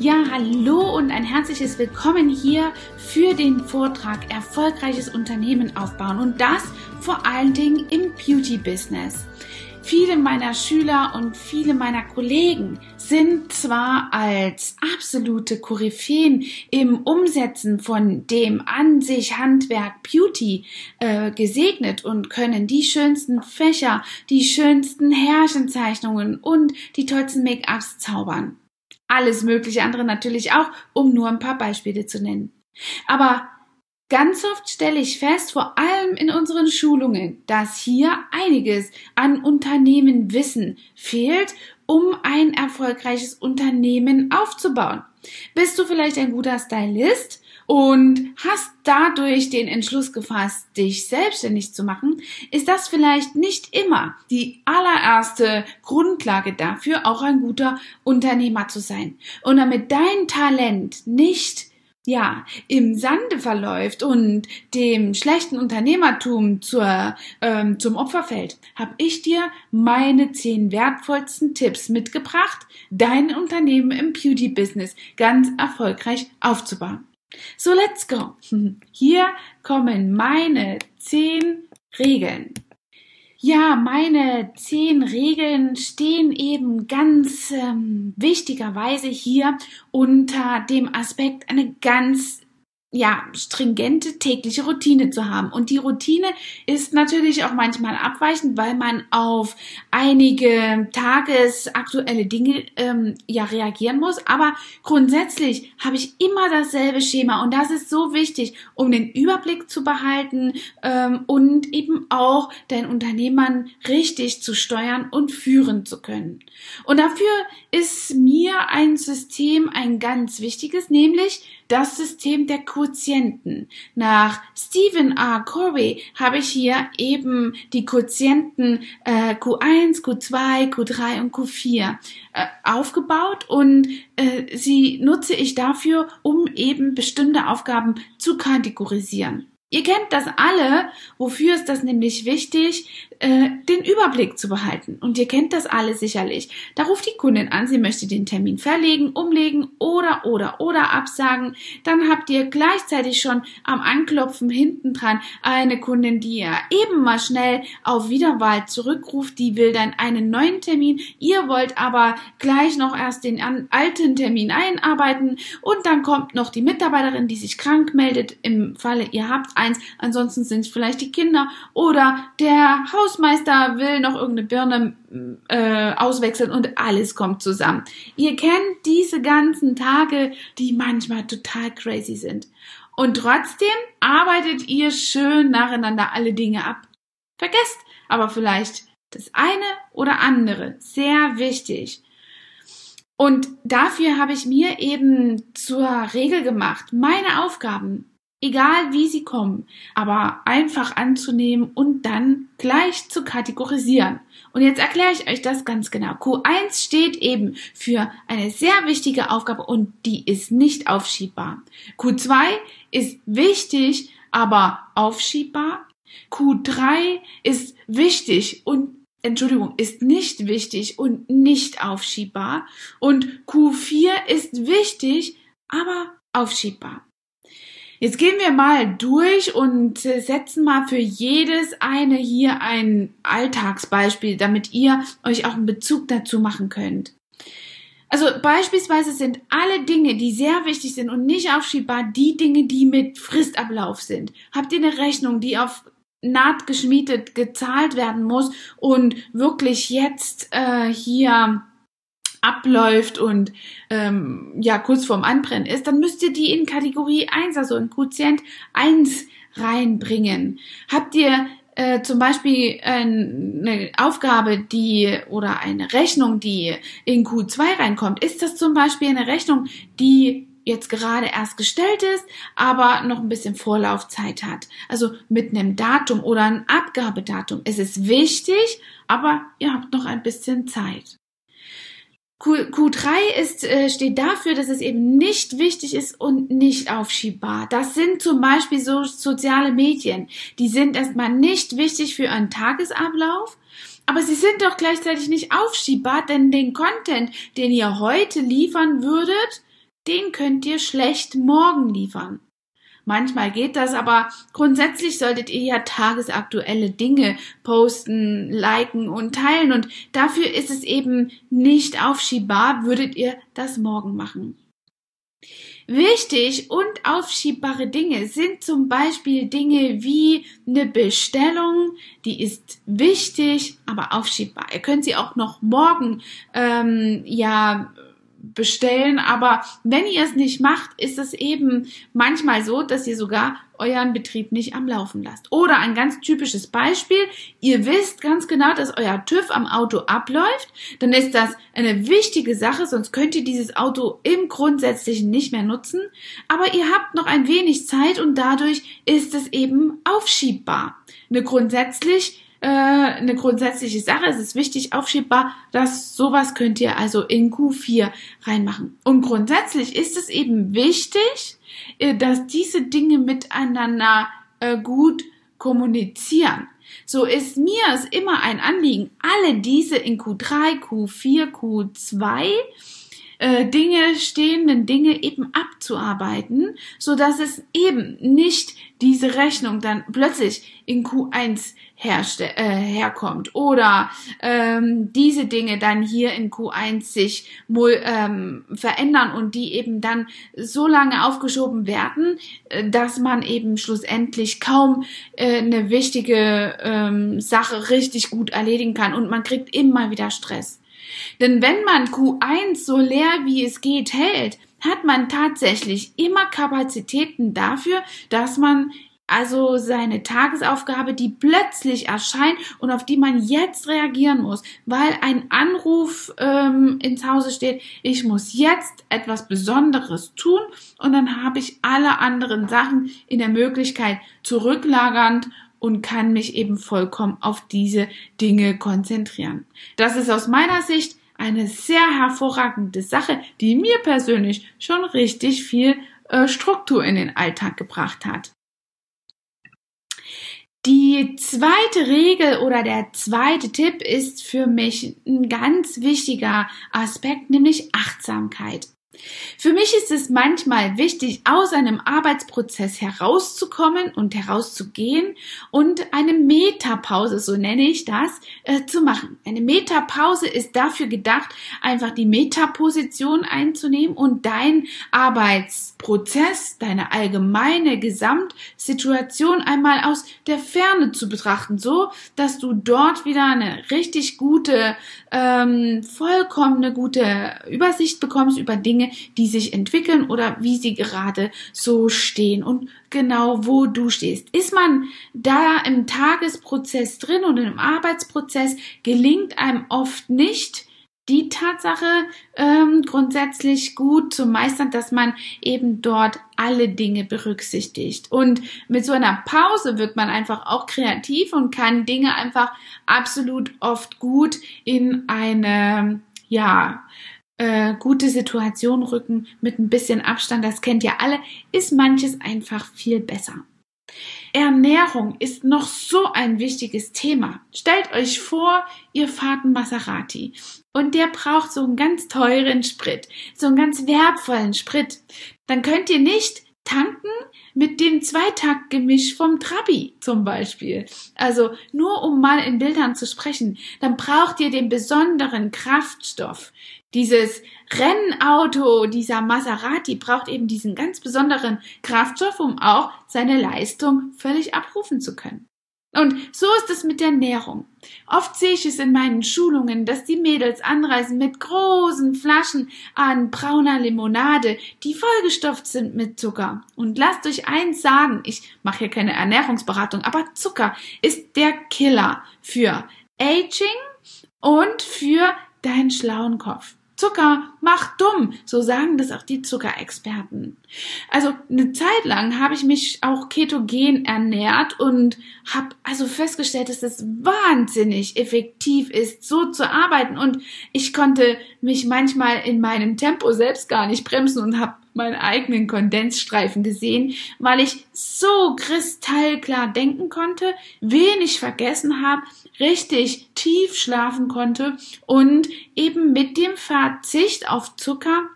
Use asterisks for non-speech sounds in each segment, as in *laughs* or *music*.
Ja, hallo und ein herzliches Willkommen hier für den Vortrag Erfolgreiches Unternehmen aufbauen und das vor allen Dingen im Beauty-Business. Viele meiner Schüler und viele meiner Kollegen sind zwar als absolute Koryphäen im Umsetzen von dem an sich Handwerk Beauty äh, gesegnet und können die schönsten Fächer, die schönsten Herrschenzeichnungen und die tollsten Make-ups zaubern alles mögliche andere natürlich auch, um nur ein paar Beispiele zu nennen. Aber ganz oft stelle ich fest, vor allem in unseren Schulungen, dass hier einiges an Unternehmenwissen fehlt, um ein erfolgreiches Unternehmen aufzubauen. Bist du vielleicht ein guter Stylist? Und hast dadurch den Entschluss gefasst, dich selbstständig zu machen, ist das vielleicht nicht immer die allererste Grundlage dafür, auch ein guter Unternehmer zu sein. Und damit dein Talent nicht ja, im Sande verläuft und dem schlechten Unternehmertum zur, ähm, zum Opfer fällt, habe ich dir meine zehn wertvollsten Tipps mitgebracht, dein Unternehmen im Beauty-Business ganz erfolgreich aufzubauen. So, let's go. *laughs* Hier kommen meine zehn Regeln. Ja, meine zehn Regeln stehen eben ganz ähm, wichtigerweise hier unter dem Aspekt eine ganz ja, stringente tägliche Routine zu haben. Und die Routine ist natürlich auch manchmal abweichend, weil man auf einige tagesaktuelle Dinge ähm, ja reagieren muss. Aber grundsätzlich habe ich immer dasselbe Schema und das ist so wichtig, um den Überblick zu behalten ähm, und eben auch dein Unternehmern richtig zu steuern und führen zu können. Und dafür ist mir ein System ein ganz wichtiges, nämlich das System der Quotienten. Nach Stephen R. Covey habe ich hier eben die Quotienten äh, Q1, Q2, Q3 und Q4 äh, aufgebaut und äh, sie nutze ich dafür, um eben bestimmte Aufgaben zu kategorisieren. Ihr kennt das alle, wofür ist das nämlich wichtig, äh, den Überblick zu behalten. Und ihr kennt das alle sicherlich. Da ruft die Kundin an, sie möchte den Termin verlegen, umlegen oder, oder, oder absagen. Dann habt ihr gleichzeitig schon am Anklopfen hinten dran eine Kundin, die ihr eben mal schnell auf Wiederwahl zurückruft. Die will dann einen neuen Termin. Ihr wollt aber gleich noch erst den alten Termin einarbeiten. Und dann kommt noch die Mitarbeiterin, die sich krank meldet. Im Falle ihr habt eins. Ansonsten sind es vielleicht die Kinder oder der Hausmeister will noch irgendeine Birne äh, auswechseln und alles kommt zusammen. Ihr kennt diese ganzen Tage, die manchmal total crazy sind. Und trotzdem arbeitet ihr schön nacheinander alle Dinge ab. Vergesst aber vielleicht das eine oder andere. Sehr wichtig. Und dafür habe ich mir eben zur Regel gemacht, meine Aufgaben egal wie sie kommen, aber einfach anzunehmen und dann gleich zu kategorisieren. Und jetzt erkläre ich euch das ganz genau. Q1 steht eben für eine sehr wichtige Aufgabe und die ist nicht aufschiebbar. Q2 ist wichtig, aber aufschiebbar. Q3 ist wichtig und Entschuldigung, ist nicht wichtig und nicht aufschiebbar. Und Q4 ist wichtig, aber aufschiebbar. Jetzt gehen wir mal durch und setzen mal für jedes eine hier ein Alltagsbeispiel, damit ihr euch auch einen Bezug dazu machen könnt. Also beispielsweise sind alle Dinge, die sehr wichtig sind und nicht aufschiebbar, die Dinge, die mit Fristablauf sind. Habt ihr eine Rechnung, die auf Naht geschmiedet gezahlt werden muss und wirklich jetzt äh, hier abläuft und ähm, ja kurz vorm Anbrennen ist, dann müsst ihr die in Kategorie 1, also in Quotient 1 reinbringen. Habt ihr äh, zum Beispiel eine Aufgabe, die oder eine Rechnung, die in Q2 reinkommt, ist das zum Beispiel eine Rechnung, die jetzt gerade erst gestellt ist, aber noch ein bisschen Vorlaufzeit hat. Also mit einem Datum oder einem Abgabedatum. Es ist wichtig, aber ihr habt noch ein bisschen Zeit. Q, 3 ist, äh, steht dafür, dass es eben nicht wichtig ist und nicht aufschiebbar. Das sind zum Beispiel so soziale Medien. Die sind erstmal nicht wichtig für einen Tagesablauf, aber sie sind doch gleichzeitig nicht aufschiebbar, denn den Content, den ihr heute liefern würdet, den könnt ihr schlecht morgen liefern. Manchmal geht das, aber grundsätzlich solltet ihr ja tagesaktuelle Dinge posten, liken und teilen und dafür ist es eben nicht aufschiebbar, würdet ihr das morgen machen. Wichtig und aufschiebbare Dinge sind zum Beispiel Dinge wie eine Bestellung, die ist wichtig, aber aufschiebbar. Ihr könnt sie auch noch morgen ähm, ja bestellen, aber wenn ihr es nicht macht, ist es eben manchmal so, dass ihr sogar euren Betrieb nicht am Laufen lasst. Oder ein ganz typisches Beispiel, ihr wisst ganz genau, dass euer TÜV am Auto abläuft, dann ist das eine wichtige Sache, sonst könnt ihr dieses Auto im Grundsätzlichen nicht mehr nutzen, aber ihr habt noch ein wenig Zeit und dadurch ist es eben aufschiebbar. Eine grundsätzlich äh, eine grundsätzliche Sache. Es ist wichtig aufschiebbar, dass sowas könnt ihr also in Q4 reinmachen. Und grundsätzlich ist es eben wichtig, äh, dass diese Dinge miteinander äh, gut kommunizieren. So ist mir es immer ein Anliegen, alle diese in Q3, Q4, Q2 äh, Dinge, stehenden Dinge eben abzuarbeiten, so dass es eben nicht diese Rechnung dann plötzlich in Q1 herste äh, herkommt oder ähm, diese Dinge dann hier in Q1 sich ähm, verändern und die eben dann so lange aufgeschoben werden, äh, dass man eben schlussendlich kaum äh, eine wichtige ähm, Sache richtig gut erledigen kann und man kriegt immer wieder Stress. Denn wenn man Q1 so leer wie es geht hält, hat man tatsächlich immer Kapazitäten dafür, dass man also seine Tagesaufgabe, die plötzlich erscheint und auf die man jetzt reagieren muss, weil ein Anruf ähm, ins Hause steht, ich muss jetzt etwas Besonderes tun und dann habe ich alle anderen Sachen in der Möglichkeit zurücklagernd und kann mich eben vollkommen auf diese Dinge konzentrieren. Das ist aus meiner Sicht eine sehr hervorragende Sache, die mir persönlich schon richtig viel äh, Struktur in den Alltag gebracht hat. Die zweite Regel oder der zweite Tipp ist für mich ein ganz wichtiger Aspekt, nämlich Achtsamkeit. Für mich ist es manchmal wichtig, aus einem Arbeitsprozess herauszukommen und herauszugehen und eine Metapause, so nenne ich das, äh, zu machen. Eine Metapause ist dafür gedacht, einfach die Metaposition einzunehmen und dein Arbeitsprozess, deine allgemeine Gesamtsituation einmal aus der Ferne zu betrachten, so dass du dort wieder eine richtig gute, ähm, vollkommene gute Übersicht bekommst über Dinge, Dinge, die sich entwickeln oder wie sie gerade so stehen und genau wo du stehst. Ist man da im Tagesprozess drin und im Arbeitsprozess gelingt einem oft nicht, die Tatsache ähm, grundsätzlich gut zu meistern, dass man eben dort alle Dinge berücksichtigt. Und mit so einer Pause wird man einfach auch kreativ und kann Dinge einfach absolut oft gut in eine ja äh, gute Situation rücken mit ein bisschen Abstand, das kennt ihr alle, ist manches einfach viel besser. Ernährung ist noch so ein wichtiges Thema. Stellt euch vor, ihr fahrt einen Maserati und der braucht so einen ganz teuren Sprit, so einen ganz wertvollen Sprit. Dann könnt ihr nicht tanken mit dem Zweitaktgemisch vom Trabi zum Beispiel. Also nur um mal in Bildern zu sprechen, dann braucht ihr den besonderen Kraftstoff, dieses Rennauto, dieser Maserati braucht eben diesen ganz besonderen Kraftstoff, um auch seine Leistung völlig abrufen zu können. Und so ist es mit der Ernährung. Oft sehe ich es in meinen Schulungen, dass die Mädels anreisen mit großen Flaschen an brauner Limonade, die vollgestopft sind mit Zucker. Und lasst euch eins sagen, ich mache hier keine Ernährungsberatung, aber Zucker ist der Killer für Aging und für deinen schlauen Kopf. Zucker macht dumm, so sagen das auch die Zuckerexperten. Also eine Zeit lang habe ich mich auch ketogen ernährt und habe also festgestellt, dass es wahnsinnig effektiv ist, so zu arbeiten und ich konnte mich manchmal in meinem Tempo selbst gar nicht bremsen und habe meinen eigenen Kondensstreifen gesehen, weil ich so kristallklar denken konnte, wenig vergessen habe, richtig tief schlafen konnte und eben mit dem Verzicht auf Zucker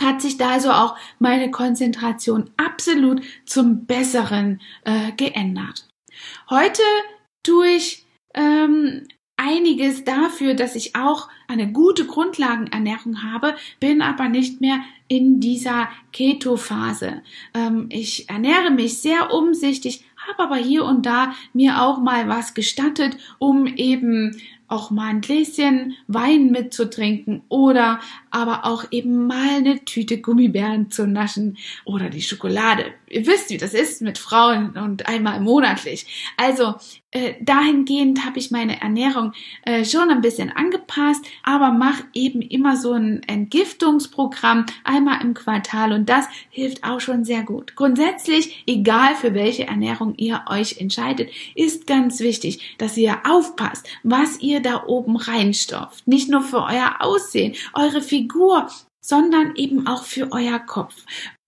hat sich da also auch meine Konzentration absolut zum Besseren äh, geändert. Heute tue ich ähm, einiges dafür, dass ich auch eine gute Grundlagenernährung habe, bin aber nicht mehr in dieser Keto-Phase. Ähm, ich ernähre mich sehr umsichtig, habe aber hier und da mir auch mal was gestattet, um eben auch mal ein Gläschen Wein mitzutrinken oder aber auch eben mal eine Tüte Gummibären zu naschen oder die Schokolade. Ihr wisst, wie das ist mit Frauen und einmal monatlich. Also äh, dahingehend habe ich meine Ernährung äh, schon ein bisschen angepasst, aber mache eben immer so ein Entgiftungsprogramm einmal im Quartal und das hilft auch schon sehr gut. Grundsätzlich, egal für welche Ernährung ihr euch entscheidet, ist ganz wichtig, dass ihr aufpasst, was ihr da oben reinstopft. Nicht nur für euer Aussehen, eure Figur, sondern eben auch für euer Kopf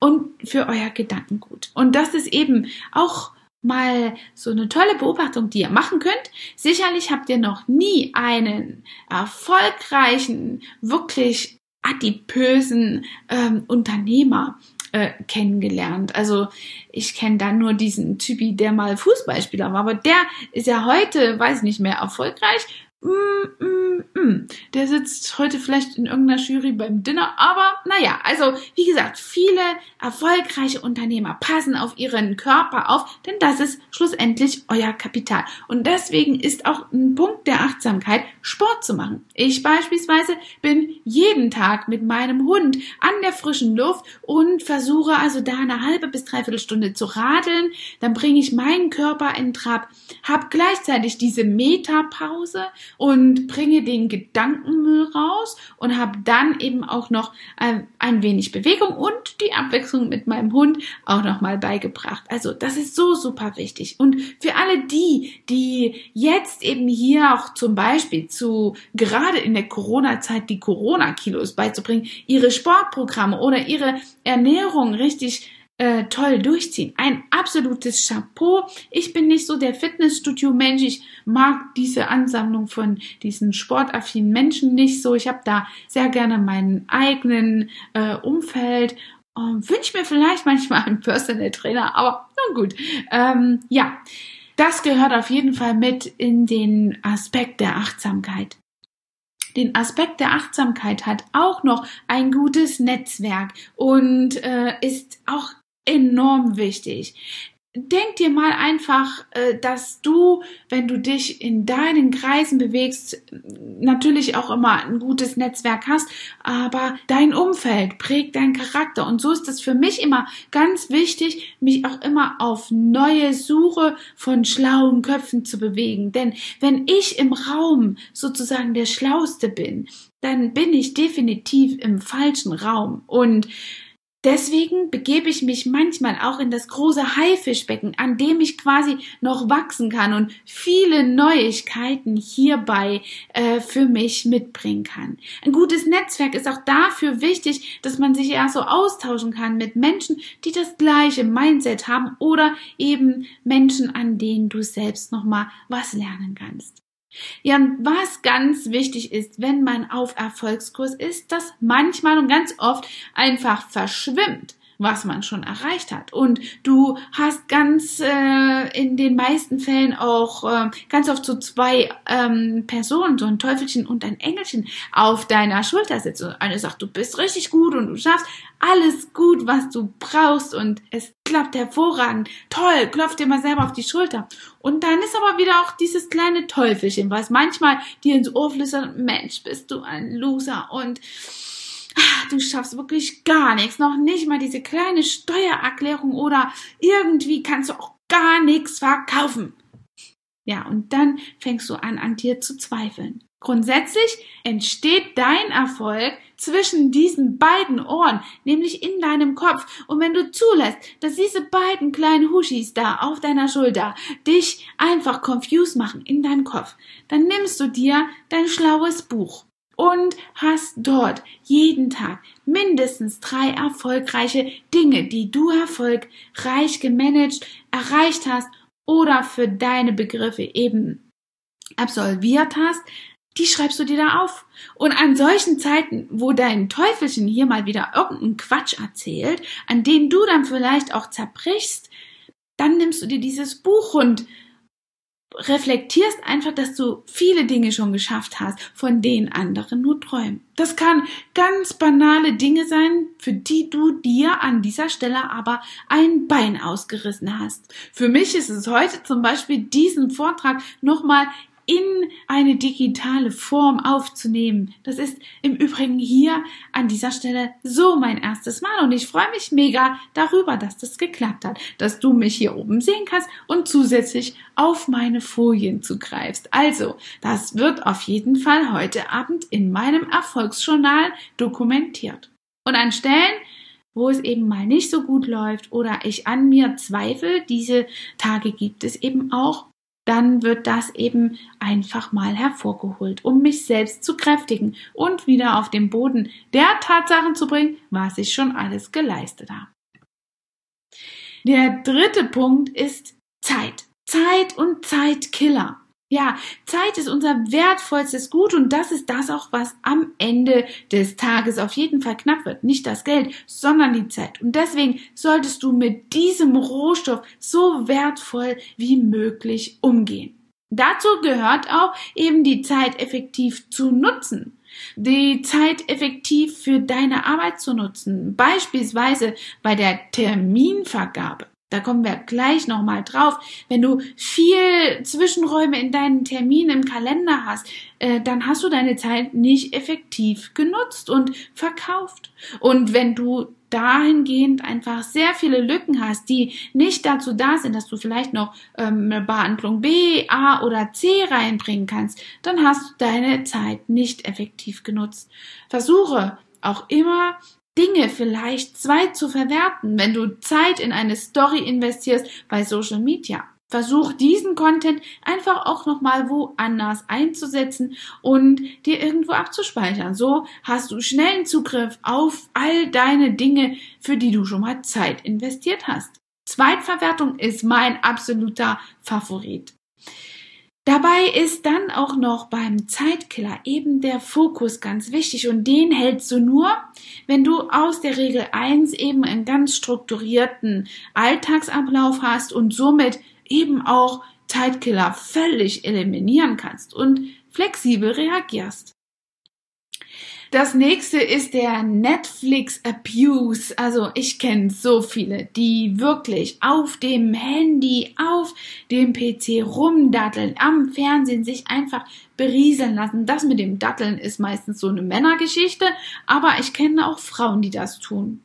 und für euer Gedankengut. Und das ist eben auch mal so eine tolle Beobachtung, die ihr machen könnt. Sicherlich habt ihr noch nie einen erfolgreichen, wirklich adipösen ähm, Unternehmer äh, kennengelernt. Also ich kenne da nur diesen Typi, der mal Fußballspieler war, aber der ist ja heute, weiß nicht mehr, erfolgreich Mm, mm, mm. Der sitzt heute vielleicht in irgendeiner Jury beim Dinner, aber naja, also wie gesagt, viele erfolgreiche Unternehmer passen auf ihren Körper auf, denn das ist schlussendlich euer Kapital. Und deswegen ist auch ein Punkt der Achtsamkeit, Sport zu machen. Ich beispielsweise bin jeden Tag mit meinem Hund an der frischen Luft und versuche also da eine halbe bis dreiviertel Stunde zu radeln. Dann bringe ich meinen Körper in Trab, habe gleichzeitig diese Metapause und bringe den Gedankenmüll raus und habe dann eben auch noch ein, ähm, ein wenig Bewegung und die Abwechslung mit meinem Hund auch noch mal beigebracht. Also das ist so super wichtig. Und für alle die, die jetzt eben hier auch zum Beispiel zu gerade in der Corona-Zeit die Corona-Kilos beizubringen, ihre Sportprogramme oder ihre Ernährung richtig äh, toll durchziehen. Ein absolutes Chapeau. Ich bin nicht so der Fitnessstudio-Mensch. Ich mag diese Ansammlung von diesen sportaffinen Menschen nicht so. Ich habe da sehr gerne meinen eigenen äh, Umfeld. Ähm, Wünsche mir vielleicht manchmal einen Personal Trainer, aber nun gut. Ähm, ja, das gehört auf jeden Fall mit in den Aspekt der Achtsamkeit den Aspekt der Achtsamkeit hat auch noch ein gutes Netzwerk und äh, ist auch enorm wichtig. Denk dir mal einfach, äh, dass du, wenn du dich in deinen Kreisen bewegst, natürlich auch immer ein gutes Netzwerk hast, aber dein Umfeld prägt deinen Charakter. Und so ist es für mich immer ganz wichtig, mich auch immer auf neue Suche von schlauen Köpfen zu bewegen. Denn wenn ich im Raum sozusagen der Schlauste bin, dann bin ich definitiv im falschen Raum. Und Deswegen begebe ich mich manchmal auch in das große Haifischbecken, an dem ich quasi noch wachsen kann und viele Neuigkeiten hierbei äh, für mich mitbringen kann. Ein gutes Netzwerk ist auch dafür wichtig, dass man sich ja so austauschen kann mit Menschen, die das gleiche Mindset haben oder eben Menschen, an denen du selbst noch mal was lernen kannst. Ja, und was ganz wichtig ist, wenn man auf Erfolgskurs ist, dass manchmal und ganz oft einfach verschwimmt was man schon erreicht hat. Und du hast ganz äh, in den meisten Fällen auch äh, ganz oft so zwei ähm, Personen, so ein Teufelchen und ein Engelchen auf deiner Schulter sitzen. Und eine sagt, du bist richtig gut und du schaffst alles gut, was du brauchst und es klappt hervorragend. Toll, klopf dir mal selber auf die Schulter. Und dann ist aber wieder auch dieses kleine Teufelchen, was manchmal dir ins Ohr flüstert, Mensch, bist du ein Loser und du schaffst wirklich gar nichts, noch nicht mal diese kleine Steuererklärung oder irgendwie kannst du auch gar nichts verkaufen. Ja, und dann fängst du an, an dir zu zweifeln. Grundsätzlich entsteht dein Erfolg zwischen diesen beiden Ohren, nämlich in deinem Kopf. Und wenn du zulässt, dass diese beiden kleinen Huschis da auf deiner Schulter dich einfach confused machen in deinem Kopf, dann nimmst du dir dein schlaues Buch und hast dort jeden Tag mindestens drei erfolgreiche Dinge, die du erfolgreich gemanagt, erreicht hast oder für deine Begriffe eben absolviert hast, die schreibst du dir da auf. Und an solchen Zeiten, wo dein Teufelchen hier mal wieder irgendeinen Quatsch erzählt, an den du dann vielleicht auch zerbrichst, dann nimmst du dir dieses Buch und reflektierst einfach, dass du viele Dinge schon geschafft hast, von denen andere nur träumen. Das kann ganz banale Dinge sein, für die du dir an dieser Stelle aber ein Bein ausgerissen hast. Für mich ist es heute zum Beispiel diesen Vortrag nochmal in eine digitale Form aufzunehmen. Das ist im Übrigen hier an dieser Stelle so mein erstes Mal und ich freue mich mega darüber, dass das geklappt hat, dass du mich hier oben sehen kannst und zusätzlich auf meine Folien zugreifst. Also, das wird auf jeden Fall heute Abend in meinem Erfolgsjournal dokumentiert. Und an Stellen, wo es eben mal nicht so gut läuft oder ich an mir zweifle, diese Tage gibt es eben auch, dann wird das eben einfach mal hervorgeholt, um mich selbst zu kräftigen und wieder auf den Boden der Tatsachen zu bringen, was ich schon alles geleistet habe. Der dritte Punkt ist Zeit. Zeit und Zeitkiller. Ja, Zeit ist unser wertvollstes Gut und das ist das auch, was am Ende des Tages auf jeden Fall knapp wird. Nicht das Geld, sondern die Zeit. Und deswegen solltest du mit diesem Rohstoff so wertvoll wie möglich umgehen. Dazu gehört auch eben die Zeit effektiv zu nutzen. Die Zeit effektiv für deine Arbeit zu nutzen. Beispielsweise bei der Terminvergabe. Da kommen wir gleich nochmal drauf. Wenn du viel Zwischenräume in deinen Terminen im Kalender hast, äh, dann hast du deine Zeit nicht effektiv genutzt und verkauft. Und wenn du dahingehend einfach sehr viele Lücken hast, die nicht dazu da sind, dass du vielleicht noch ähm, eine Behandlung B, A oder C reinbringen kannst, dann hast du deine Zeit nicht effektiv genutzt. Versuche auch immer Dinge vielleicht zwei zu verwerten, wenn du Zeit in eine Story investierst bei Social Media. Versuch diesen Content einfach auch nochmal woanders einzusetzen und dir irgendwo abzuspeichern. So hast du schnellen Zugriff auf all deine Dinge, für die du schon mal Zeit investiert hast. Zweitverwertung ist mein absoluter Favorit. Dabei ist dann auch noch beim Zeitkiller eben der Fokus ganz wichtig und den hältst du nur, wenn du aus der Regel 1 eben einen ganz strukturierten Alltagsablauf hast und somit eben auch Zeitkiller völlig eliminieren kannst und flexibel reagierst. Das nächste ist der Netflix Abuse. Also ich kenne so viele, die wirklich auf dem Handy, auf dem PC rumdatteln, am Fernsehen sich einfach berieseln lassen. Das mit dem Datteln ist meistens so eine Männergeschichte, aber ich kenne auch Frauen, die das tun.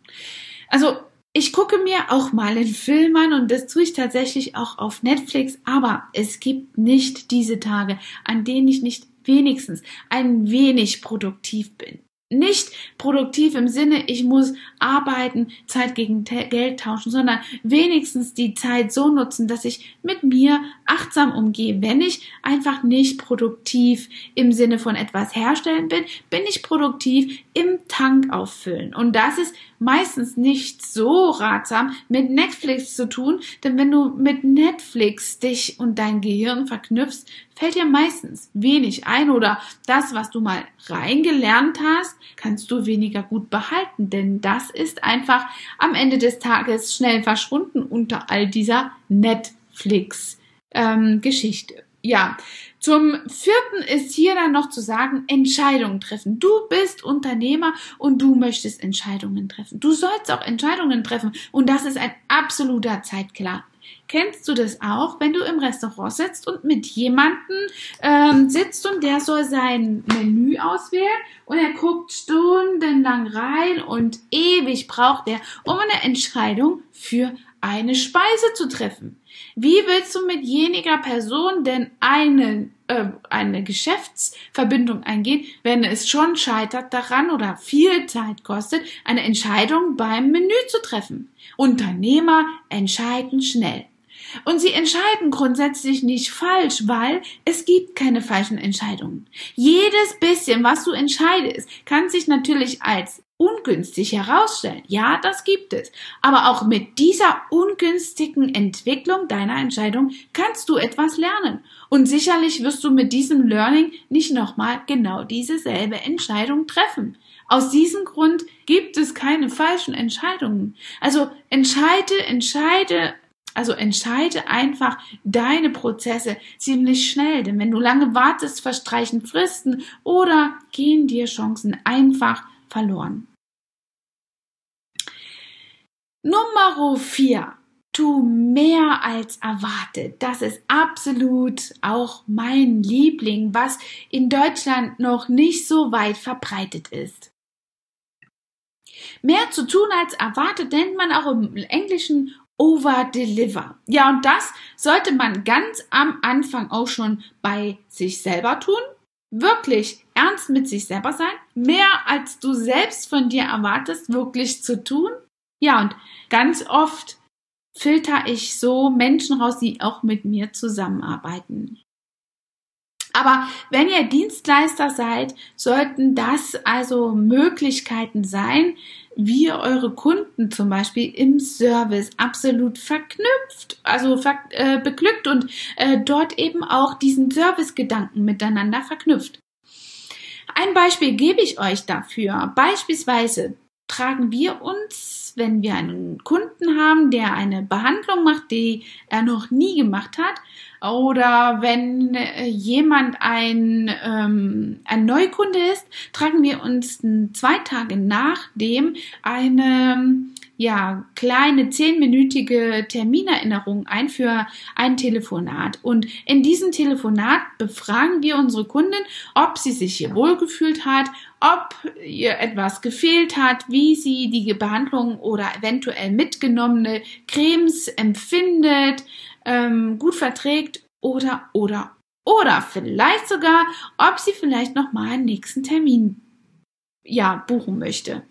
Also ich gucke mir auch mal einen Film an und das tue ich tatsächlich auch auf Netflix, aber es gibt nicht diese Tage, an denen ich nicht wenigstens ein wenig produktiv bin. Nicht produktiv im Sinne, ich muss arbeiten, Zeit gegen Geld tauschen, sondern wenigstens die Zeit so nutzen, dass ich mit mir achtsam umgehe. Wenn ich einfach nicht produktiv im Sinne von etwas herstellen bin, bin ich produktiv im Tank auffüllen. Und das ist meistens nicht so ratsam mit Netflix zu tun, denn wenn du mit Netflix dich und dein Gehirn verknüpfst, fällt dir meistens wenig ein oder das, was du mal reingelernt hast, kannst du weniger gut behalten, denn das ist einfach am Ende des Tages schnell verschwunden unter all dieser Netflix ähm. Ja, zum vierten ist hier dann noch zu sagen, Entscheidungen treffen. Du bist Unternehmer und du möchtest Entscheidungen treffen. Du sollst auch Entscheidungen treffen und das ist ein absoluter Zeitkiller. Kennst du das auch, wenn du im Restaurant sitzt und mit jemandem ähm, sitzt und der soll sein Menü auswählen und er guckt stundenlang rein und ewig braucht er, um eine Entscheidung für eine Speise zu treffen. Wie willst du mit jeniger Person denn eine, äh, eine Geschäftsverbindung eingehen, wenn es schon scheitert daran oder viel Zeit kostet, eine Entscheidung beim Menü zu treffen? Unternehmer entscheiden schnell. Und sie entscheiden grundsätzlich nicht falsch, weil es gibt keine falschen Entscheidungen. Jedes bisschen, was du entscheidest, kann sich natürlich als ungünstig herausstellen. Ja, das gibt es. Aber auch mit dieser ungünstigen Entwicklung deiner Entscheidung kannst du etwas lernen. Und sicherlich wirst du mit diesem Learning nicht nochmal genau diese selbe Entscheidung treffen. Aus diesem Grund gibt es keine falschen Entscheidungen. Also entscheide, entscheide, also entscheide einfach deine Prozesse ziemlich schnell, denn wenn du lange wartest, verstreichen Fristen oder gehen dir Chancen einfach verloren. Nummer vier. Tu mehr als erwartet. Das ist absolut auch mein Liebling, was in Deutschland noch nicht so weit verbreitet ist. Mehr zu tun als erwartet nennt man auch im Englischen over. Ja, und das sollte man ganz am Anfang auch schon bei sich selber tun. Wirklich ernst mit sich selber sein. Mehr als du selbst von dir erwartest, wirklich zu tun. Ja, und ganz oft filter ich so Menschen raus, die auch mit mir zusammenarbeiten. Aber wenn ihr Dienstleister seid, sollten das also Möglichkeiten sein, wie ihr eure Kunden zum Beispiel im Service absolut verknüpft, also ver äh, beglückt und äh, dort eben auch diesen Servicegedanken miteinander verknüpft. Ein Beispiel gebe ich euch dafür. Beispielsweise tragen wir uns, wenn wir einen Kunden haben, der eine Behandlung macht, die er noch nie gemacht hat, oder wenn äh, jemand ein, ähm, ein Neukunde ist, tragen wir uns zwei Tage nachdem eine ja, kleine zehnminütige Terminerinnerung ein für ein Telefonat. Und in diesem Telefonat befragen wir unsere Kundin, ob sie sich hier wohlgefühlt hat, ob ihr etwas gefehlt hat, wie sie die Behandlung oder eventuell mitgenommene Cremes empfindet, ähm, gut verträgt oder, oder, oder vielleicht sogar, ob sie vielleicht noch mal einen nächsten Termin ja, buchen möchte.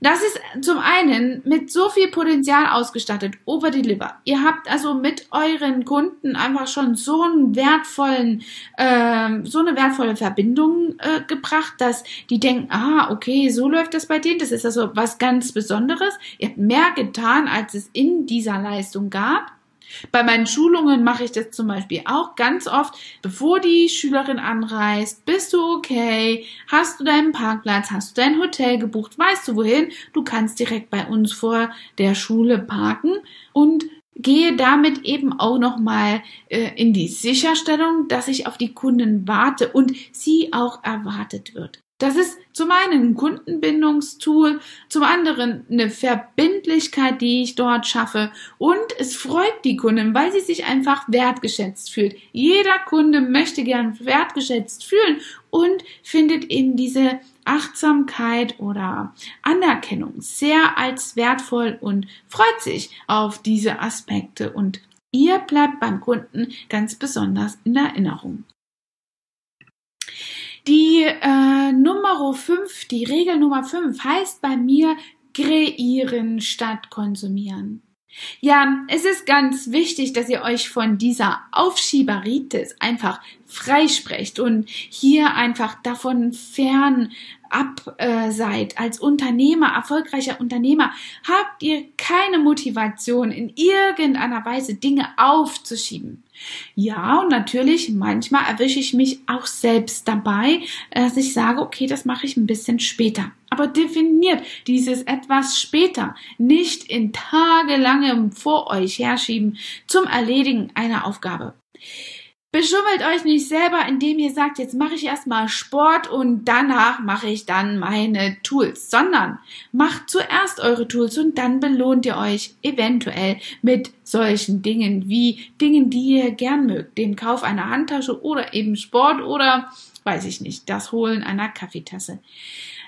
Das ist zum einen mit so viel Potenzial ausgestattet, over deliver. Ihr habt also mit euren Kunden einfach schon so einen wertvollen, äh, so eine wertvolle Verbindung äh, gebracht, dass die denken, ah, okay, so läuft das bei denen. Das ist also was ganz Besonderes. Ihr habt mehr getan, als es in dieser Leistung gab. Bei meinen Schulungen mache ich das zum Beispiel auch ganz oft, bevor die Schülerin anreist. Bist du okay? Hast du deinen Parkplatz? Hast du dein Hotel gebucht? Weißt du wohin? Du kannst direkt bei uns vor der Schule parken und gehe damit eben auch nochmal äh, in die Sicherstellung, dass ich auf die Kunden warte und sie auch erwartet wird. Das ist zum einen ein Kundenbindungstool, zum anderen eine Verbindlichkeit, die ich dort schaffe und es freut die Kunden, weil sie sich einfach wertgeschätzt fühlt. Jeder Kunde möchte gern wertgeschätzt fühlen und findet eben diese Achtsamkeit oder Anerkennung sehr als wertvoll und freut sich auf diese Aspekte und ihr bleibt beim Kunden ganz besonders in Erinnerung. Die äh, Nummer 5, die Regel Nummer 5 heißt bei mir kreieren statt konsumieren. Ja, es ist ganz wichtig, dass ihr euch von dieser Aufschieberitis einfach freisprecht und hier einfach davon fern ab äh, seid. Als Unternehmer, erfolgreicher Unternehmer, habt ihr keine Motivation, in irgendeiner Weise Dinge aufzuschieben. Ja, und natürlich, manchmal erwische ich mich auch selbst dabei, dass ich sage, okay, das mache ich ein bisschen später. Aber definiert dieses etwas später, nicht in tagelangem vor euch herschieben zum Erledigen einer Aufgabe. Beschummelt euch nicht selber, indem ihr sagt, jetzt mache ich erstmal Sport und danach mache ich dann meine Tools, sondern macht zuerst eure Tools und dann belohnt ihr euch eventuell mit solchen Dingen wie Dingen, die ihr gern mögt, den Kauf einer Handtasche oder eben Sport oder weiß ich nicht, das Holen einer Kaffeetasse.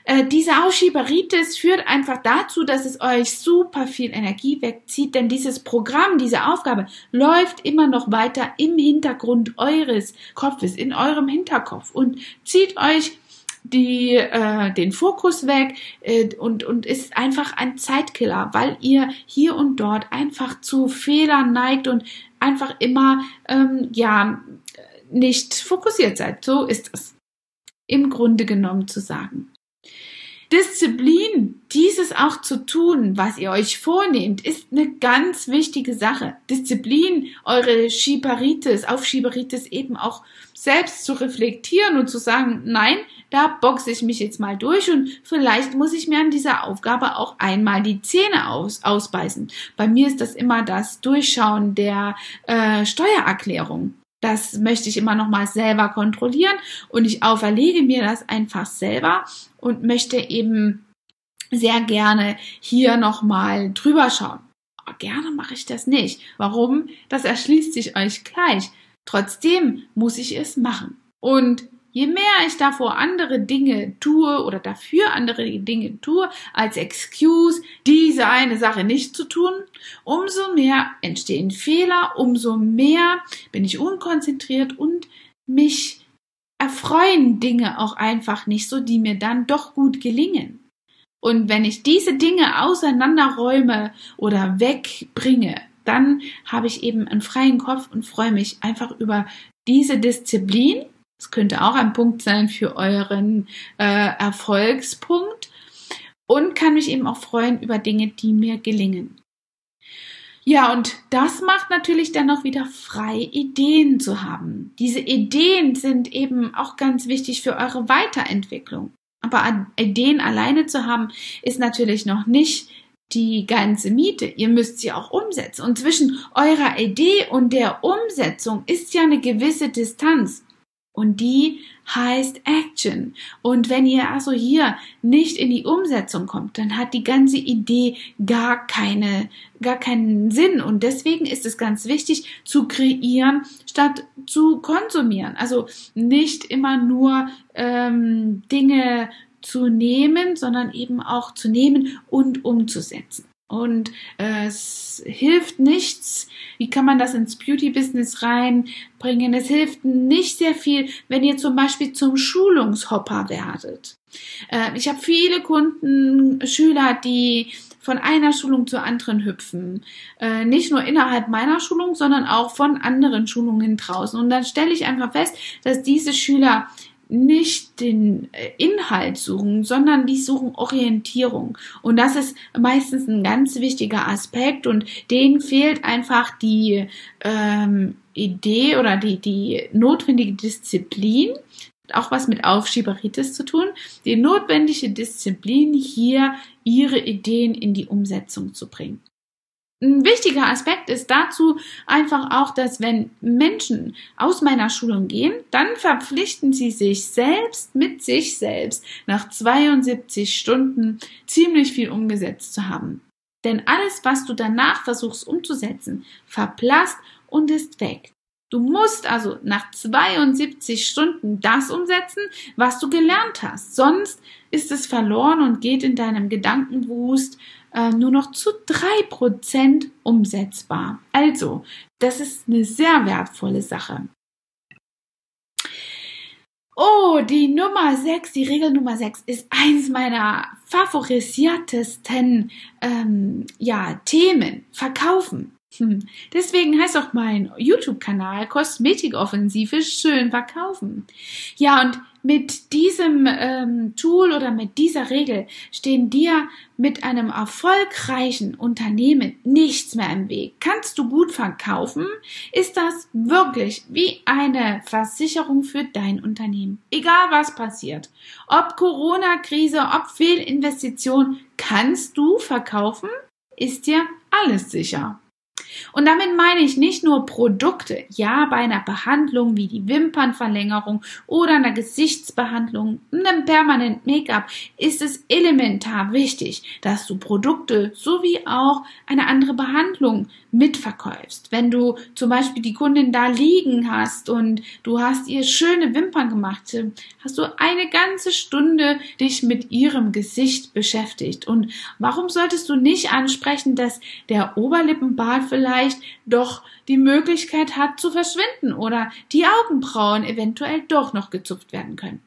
Äh, diese Auschieberitis führt einfach dazu, dass es euch super viel Energie wegzieht, denn dieses Programm, diese Aufgabe läuft immer noch weiter im Hintergrund eures Kopfes, in eurem Hinterkopf und zieht euch die, äh, den Fokus weg äh, und, und ist einfach ein Zeitkiller, weil ihr hier und dort einfach zu Fehlern neigt und einfach immer ähm, ja nicht fokussiert seid. So ist es im Grunde genommen zu sagen. Disziplin, dieses auch zu tun, was ihr euch vornehmt, ist eine ganz wichtige Sache. Disziplin, eure Schieberitis, auf Schieberitis eben auch selbst zu reflektieren und zu sagen, nein, da boxe ich mich jetzt mal durch und vielleicht muss ich mir an dieser Aufgabe auch einmal die Zähne aus, ausbeißen. Bei mir ist das immer das Durchschauen der äh, Steuererklärung. Das möchte ich immer noch mal selber kontrollieren und ich auferlege mir das einfach selber und möchte eben sehr gerne hier noch mal drüber schauen. Oh, gerne mache ich das nicht. Warum? Das erschließt sich euch gleich. Trotzdem muss ich es machen. Und Je mehr ich davor andere Dinge tue oder dafür andere Dinge tue, als Excuse, diese eine Sache nicht zu tun, umso mehr entstehen Fehler, umso mehr bin ich unkonzentriert und mich erfreuen Dinge auch einfach nicht so, die mir dann doch gut gelingen. Und wenn ich diese Dinge auseinanderräume oder wegbringe, dann habe ich eben einen freien Kopf und freue mich einfach über diese Disziplin das könnte auch ein Punkt sein für euren äh, Erfolgspunkt und kann mich eben auch freuen über Dinge, die mir gelingen. Ja, und das macht natürlich dann auch wieder frei, Ideen zu haben. Diese Ideen sind eben auch ganz wichtig für eure Weiterentwicklung. Aber Ideen alleine zu haben, ist natürlich noch nicht die ganze Miete. Ihr müsst sie auch umsetzen. Und zwischen eurer Idee und der Umsetzung ist ja eine gewisse Distanz. Und die heißt Action. Und wenn ihr also hier nicht in die Umsetzung kommt, dann hat die ganze Idee gar keine, gar keinen Sinn. Und deswegen ist es ganz wichtig zu kreieren statt zu konsumieren. Also nicht immer nur ähm, Dinge zu nehmen, sondern eben auch zu nehmen und umzusetzen. Und äh, es hilft nichts. Wie kann man das ins Beauty-Business reinbringen? Es hilft nicht sehr viel, wenn ihr zum Beispiel zum Schulungshopper werdet. Äh, ich habe viele Kunden, Schüler, die von einer Schulung zur anderen hüpfen. Äh, nicht nur innerhalb meiner Schulung, sondern auch von anderen Schulungen draußen. Und dann stelle ich einfach fest, dass diese Schüler nicht den äh, Inhalt suchen, sondern die suchen Orientierung. Und das ist meistens ein ganz wichtiger Aspekt und denen fehlt einfach die ähm, Idee oder die, die notwendige Disziplin, auch was mit Aufschieberitis zu tun, die notwendige Disziplin, hier ihre Ideen in die Umsetzung zu bringen. Ein wichtiger Aspekt ist dazu einfach auch, dass wenn Menschen aus meiner Schulung gehen, dann verpflichten sie sich selbst mit sich selbst nach 72 Stunden ziemlich viel umgesetzt zu haben. Denn alles, was du danach versuchst umzusetzen, verblasst und ist weg. Du musst also nach 72 Stunden das umsetzen, was du gelernt hast. Sonst ist es verloren und geht in deinem Gedankenwust äh, nur noch zu drei Prozent umsetzbar. Also, das ist eine sehr wertvolle Sache. Oh, die Nummer 6, die Regel Nummer 6 ist eins meiner favorisiertesten ähm, ja, Themen. Verkaufen. Hm. Deswegen heißt auch mein YouTube-Kanal Kosmetikoffensive schön verkaufen. Ja, und mit diesem ähm, Tool oder mit dieser Regel stehen dir mit einem erfolgreichen Unternehmen nichts mehr im Weg. Kannst du gut verkaufen, ist das wirklich wie eine Versicherung für dein Unternehmen. Egal was passiert. Ob Corona-Krise, ob Fehlinvestition, kannst du verkaufen, ist dir alles sicher. Und damit meine ich nicht nur Produkte. Ja, bei einer Behandlung wie die Wimpernverlängerung oder einer Gesichtsbehandlung, einem Permanent Make-up ist es elementar wichtig, dass du Produkte sowie auch eine andere Behandlung mitverkaufst. Wenn du zum Beispiel die Kundin da liegen hast und du hast ihr schöne Wimpern gemacht, hast du eine ganze Stunde dich mit ihrem Gesicht beschäftigt. Und warum solltest du nicht ansprechen, dass der Oberlippenbart vielleicht doch die Möglichkeit hat zu verschwinden oder die Augenbrauen eventuell doch noch gezupft werden können?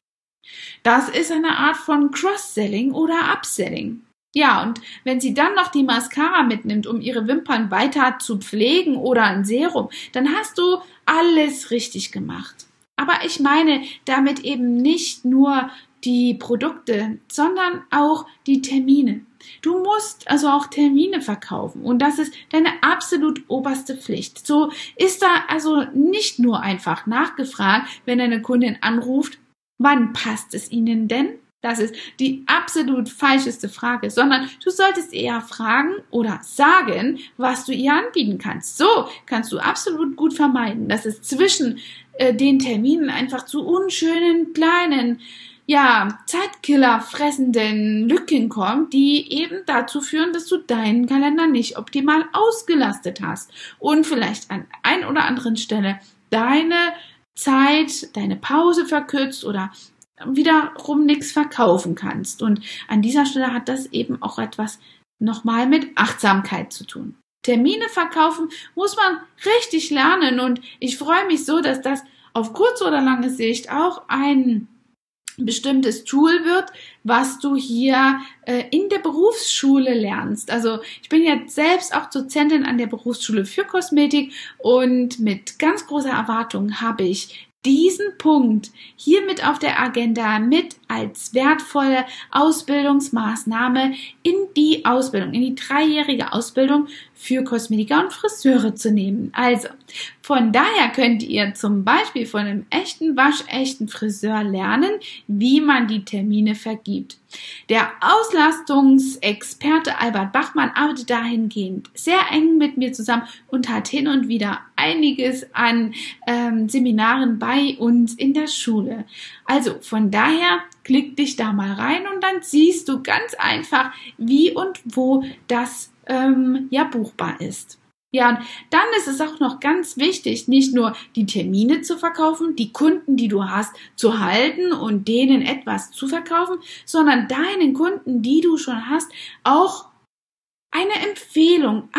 Das ist eine Art von Cross-Selling oder Upselling. Ja, und wenn sie dann noch die Mascara mitnimmt, um ihre Wimpern weiter zu pflegen oder ein Serum, dann hast du alles richtig gemacht. Aber ich meine damit eben nicht nur die Produkte, sondern auch die Termine. Du musst also auch Termine verkaufen und das ist deine absolut oberste Pflicht. So ist da also nicht nur einfach nachgefragt, wenn eine Kundin anruft, wann passt es Ihnen denn? Das ist die absolut falscheste Frage, sondern du solltest eher fragen oder sagen, was du ihr anbieten kannst. So kannst du absolut gut vermeiden, dass es zwischen äh, den Terminen einfach zu unschönen kleinen ja, Zeitkiller fressenden Lücken kommt, die eben dazu führen, dass du deinen Kalender nicht optimal ausgelastet hast und vielleicht an ein oder anderen Stelle deine Zeit, deine Pause verkürzt oder wiederum nichts verkaufen kannst. Und an dieser Stelle hat das eben auch etwas nochmal mit Achtsamkeit zu tun. Termine verkaufen muss man richtig lernen und ich freue mich so, dass das auf kurz oder lange Sicht auch ein bestimmtes Tool wird, was du hier äh, in der Berufsschule lernst. Also ich bin jetzt selbst auch Dozentin an der Berufsschule für Kosmetik und mit ganz großer Erwartung habe ich diesen Punkt hier mit auf der Agenda mit als wertvolle Ausbildungsmaßnahme in die Ausbildung, in die dreijährige Ausbildung für Kosmetiker und Friseure zu nehmen. Also, von daher könnt ihr zum Beispiel von einem echten, waschechten Friseur lernen, wie man die Termine vergibt. Der Auslastungsexperte Albert Bachmann arbeitet dahingehend sehr eng mit mir zusammen und hat hin und wieder einiges an ähm, Seminaren bei uns in der Schule. Also von daher klick dich da mal rein und dann siehst du ganz einfach, wie und wo das ähm, ja buchbar ist. Ja, und dann ist es auch noch ganz wichtig, nicht nur die Termine zu verkaufen, die Kunden, die du hast, zu halten und denen etwas zu verkaufen, sondern deinen Kunden, die du schon hast, auch eine Empfehlung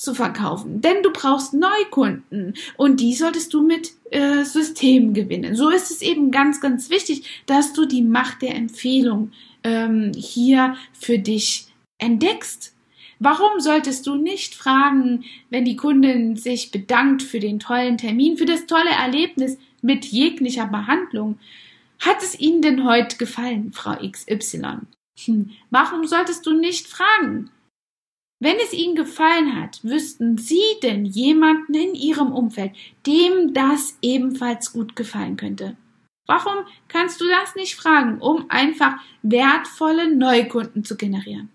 abzuverkaufen. Denn du brauchst Neukunden und die solltest du mit äh, Systemen gewinnen. So ist es eben ganz, ganz wichtig, dass du die Macht der Empfehlung ähm, hier für dich entdeckst Warum solltest du nicht fragen, wenn die Kundin sich bedankt für den tollen Termin, für das tolle Erlebnis mit jeglicher Behandlung? Hat es Ihnen denn heute gefallen, Frau XY? Hm, warum solltest du nicht fragen? Wenn es Ihnen gefallen hat, wüssten Sie denn jemanden in Ihrem Umfeld, dem das ebenfalls gut gefallen könnte? Warum kannst du das nicht fragen, um einfach wertvolle Neukunden zu generieren?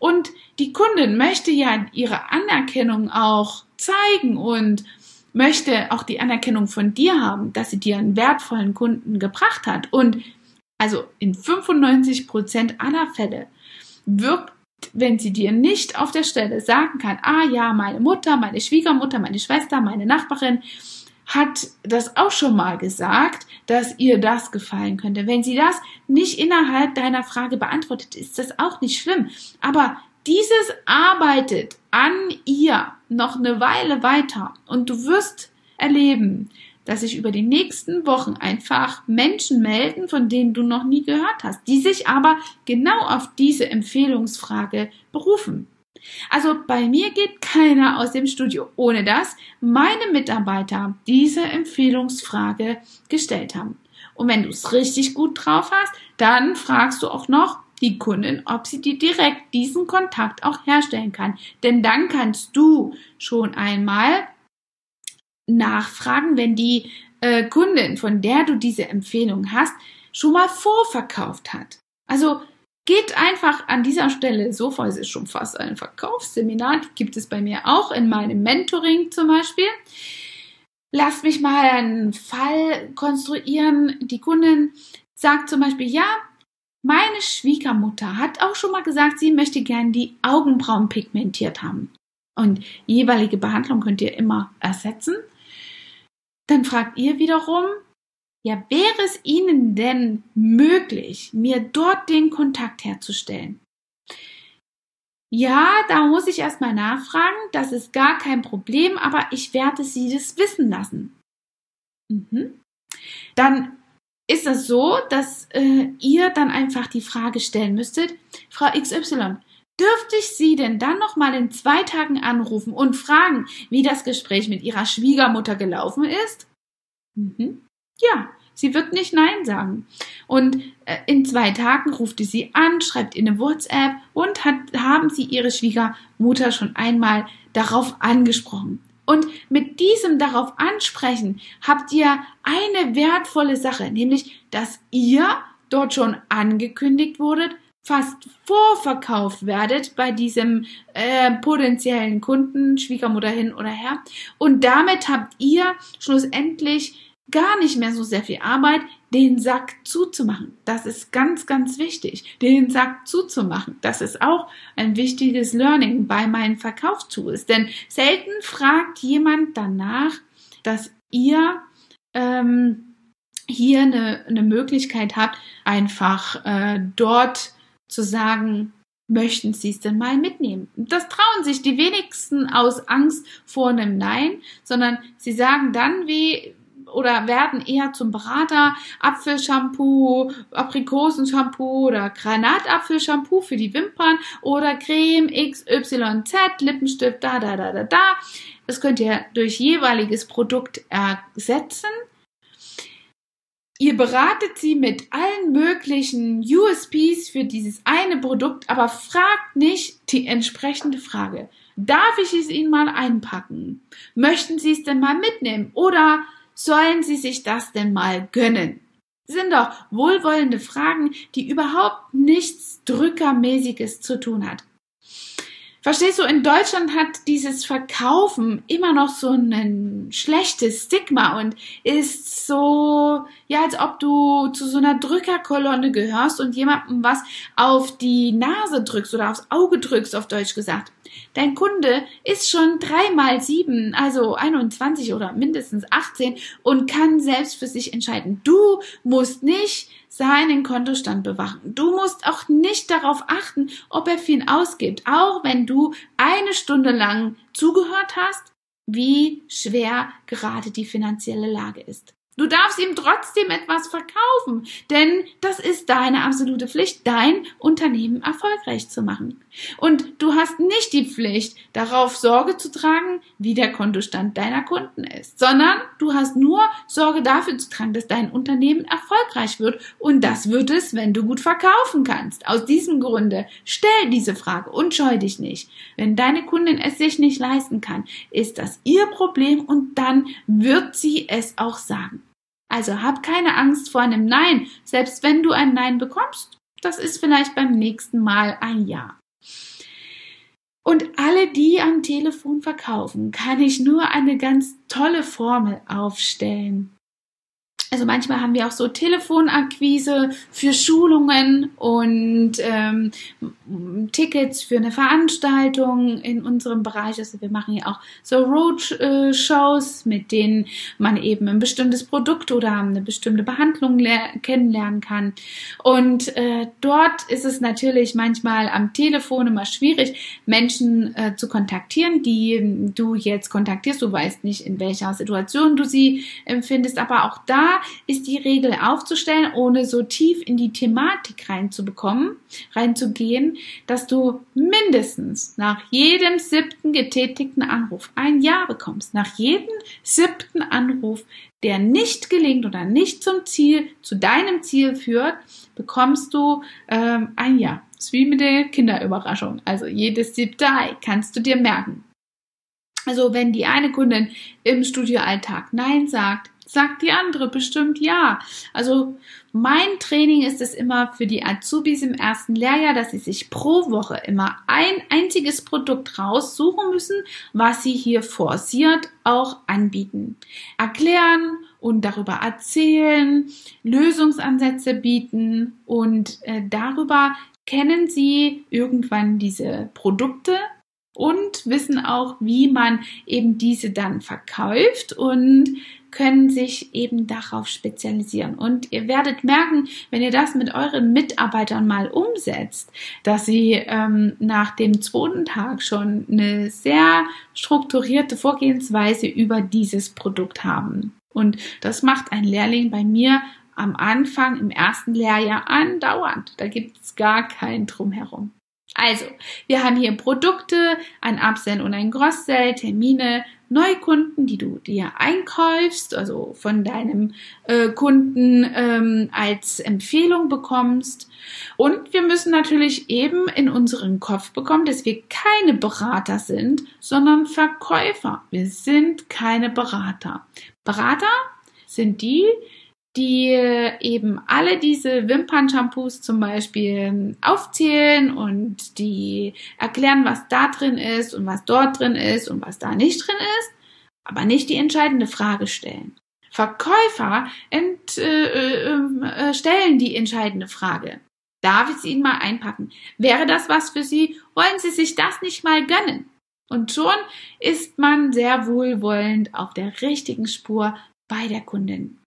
Und die Kundin möchte ja ihre Anerkennung auch zeigen und möchte auch die Anerkennung von dir haben, dass sie dir einen wertvollen Kunden gebracht hat. Und also in 95 Prozent aller Fälle wirkt, wenn sie dir nicht auf der Stelle sagen kann, ah ja, meine Mutter, meine Schwiegermutter, meine Schwester, meine Nachbarin, hat das auch schon mal gesagt, dass ihr das gefallen könnte. Wenn sie das nicht innerhalb deiner Frage beantwortet, ist das auch nicht schlimm. Aber dieses arbeitet an ihr noch eine Weile weiter und du wirst erleben, dass sich über die nächsten Wochen einfach Menschen melden, von denen du noch nie gehört hast, die sich aber genau auf diese Empfehlungsfrage berufen. Also bei mir geht keiner aus dem Studio, ohne dass meine Mitarbeiter diese Empfehlungsfrage gestellt haben. Und wenn du es richtig gut drauf hast, dann fragst du auch noch die Kundin, ob sie dir direkt diesen Kontakt auch herstellen kann. Denn dann kannst du schon einmal nachfragen, wenn die äh, Kundin, von der du diese Empfehlung hast, schon mal vorverkauft hat. Also Geht einfach an dieser Stelle so vor, es ist schon fast ein Verkaufsseminar, gibt es bei mir auch in meinem Mentoring zum Beispiel. Lasst mich mal einen Fall konstruieren. Die Kundin sagt zum Beispiel, ja, meine Schwiegermutter hat auch schon mal gesagt, sie möchte gern die Augenbrauen pigmentiert haben. Und jeweilige Behandlung könnt ihr immer ersetzen. Dann fragt ihr wiederum, ja, wäre es Ihnen denn möglich, mir dort den Kontakt herzustellen? Ja, da muss ich erstmal nachfragen. Das ist gar kein Problem, aber ich werde Sie das wissen lassen. Mhm. Dann ist es so, dass äh, ihr dann einfach die Frage stellen müsstet, Frau XY, dürfte ich Sie denn dann nochmal in zwei Tagen anrufen und fragen, wie das Gespräch mit Ihrer Schwiegermutter gelaufen ist? Mhm. Ja, sie wird nicht Nein sagen. Und äh, in zwei Tagen ruft sie an, schreibt ihr eine WhatsApp und hat, haben sie ihre Schwiegermutter schon einmal darauf angesprochen. Und mit diesem darauf ansprechen habt ihr eine wertvolle Sache, nämlich, dass ihr dort schon angekündigt wurdet, fast vorverkauft werdet bei diesem äh, potenziellen Kunden, Schwiegermutter hin oder her. Und damit habt ihr schlussendlich gar nicht mehr so sehr viel Arbeit, den Sack zuzumachen. Das ist ganz, ganz wichtig. Den Sack zuzumachen. Das ist auch ein wichtiges Learning bei meinen Verkaufstools. Denn selten fragt jemand danach, dass ihr ähm, hier eine, eine Möglichkeit habt, einfach äh, dort zu sagen, möchten Sie es denn mal mitnehmen? Das trauen sich die wenigsten aus Angst vor einem Nein, sondern sie sagen dann, wie, oder werden eher zum Berater Apfelshampoo, Aprikosenshampoo oder Granatapfelshampoo für die Wimpern oder Creme XYZ, Lippenstift, da, da, da, da, da. Das könnt ihr durch jeweiliges Produkt ersetzen. Ihr beratet sie mit allen möglichen USPs für dieses eine Produkt, aber fragt nicht die entsprechende Frage. Darf ich es Ihnen mal einpacken? Möchten Sie es denn mal mitnehmen? Oder sollen sie sich das denn mal gönnen? Sind doch wohlwollende Fragen, die überhaupt nichts Drückermäßiges zu tun hat. Verstehst du, in Deutschland hat dieses Verkaufen immer noch so ein schlechtes Stigma und ist so, ja, als ob du zu so einer Drückerkolonne gehörst und jemandem was auf die Nase drückst oder aufs Auge drückst, auf Deutsch gesagt. Dein Kunde ist schon drei mal sieben, also 21 oder mindestens 18 und kann selbst für sich entscheiden. Du musst nicht seinen Kontostand bewachen. Du musst auch nicht darauf achten, ob er viel ausgibt, auch wenn du eine Stunde lang zugehört hast, wie schwer gerade die finanzielle Lage ist. Du darfst ihm trotzdem etwas verkaufen, denn das ist deine absolute Pflicht, dein Unternehmen erfolgreich zu machen. Und du hast nicht die Pflicht, darauf Sorge zu tragen, wie der Kontostand deiner Kunden ist, sondern du hast nur Sorge dafür zu tragen, dass dein Unternehmen erfolgreich wird. Und das wird es, wenn du gut verkaufen kannst. Aus diesem Grunde stell diese Frage und scheu dich nicht. Wenn deine Kundin es sich nicht leisten kann, ist das ihr Problem und dann wird sie es auch sagen. Also hab keine Angst vor einem Nein, selbst wenn du ein Nein bekommst. Das ist vielleicht beim nächsten Mal ein Ja. Und alle, die am Telefon verkaufen, kann ich nur eine ganz tolle Formel aufstellen. Also manchmal haben wir auch so Telefonakquise für Schulungen und ähm, Tickets für eine Veranstaltung in unserem Bereich. Also wir machen ja auch so Roadshows, mit denen man eben ein bestimmtes Produkt oder eine bestimmte Behandlung kennenlernen kann. Und äh, dort ist es natürlich manchmal am Telefon immer schwierig, Menschen äh, zu kontaktieren, die du jetzt kontaktierst. Du weißt nicht, in welcher Situation du sie empfindest, aber auch da ist die Regel aufzustellen, ohne so tief in die Thematik reinzubekommen, reinzugehen, dass du mindestens nach jedem siebten getätigten Anruf ein Ja bekommst. Nach jedem siebten Anruf, der nicht gelingt oder nicht zum Ziel, zu deinem Ziel führt, bekommst du ähm, ein Ja. Das ist wie mit der Kinderüberraschung. Also jedes siebte Ei kannst du dir merken. Also wenn die eine Kundin im Studioalltag Nein sagt, sagt die andere bestimmt ja. Also mein Training ist es immer für die Azubis im ersten Lehrjahr, dass sie sich pro Woche immer ein einziges Produkt raussuchen müssen, was sie hier forciert auch anbieten. Erklären und darüber erzählen, Lösungsansätze bieten und äh, darüber kennen sie irgendwann diese Produkte und wissen auch, wie man eben diese dann verkauft und können sich eben darauf spezialisieren. Und ihr werdet merken, wenn ihr das mit euren Mitarbeitern mal umsetzt, dass sie ähm, nach dem zweiten Tag schon eine sehr strukturierte Vorgehensweise über dieses Produkt haben. Und das macht ein Lehrling bei mir am Anfang im ersten Lehrjahr andauernd. Da gibt es gar kein Drumherum. Also, wir haben hier Produkte, ein Upsell und ein Cross-Sell, Termine, Neukunden, die du dir einkaufst, also von deinem äh, Kunden ähm, als Empfehlung bekommst. Und wir müssen natürlich eben in unseren Kopf bekommen, dass wir keine Berater sind, sondern Verkäufer. Wir sind keine Berater. Berater sind die, die eben alle diese Wimpern-Shampoos zum Beispiel aufzählen und die erklären, was da drin ist und was dort drin ist und was da nicht drin ist, aber nicht die entscheidende Frage stellen. Verkäufer ent, äh, äh, äh, stellen die entscheidende Frage. Darf ich sie Ihnen mal einpacken? Wäre das was für Sie? Wollen Sie sich das nicht mal gönnen? Und schon ist man sehr wohlwollend auf der richtigen Spur bei der Kundin.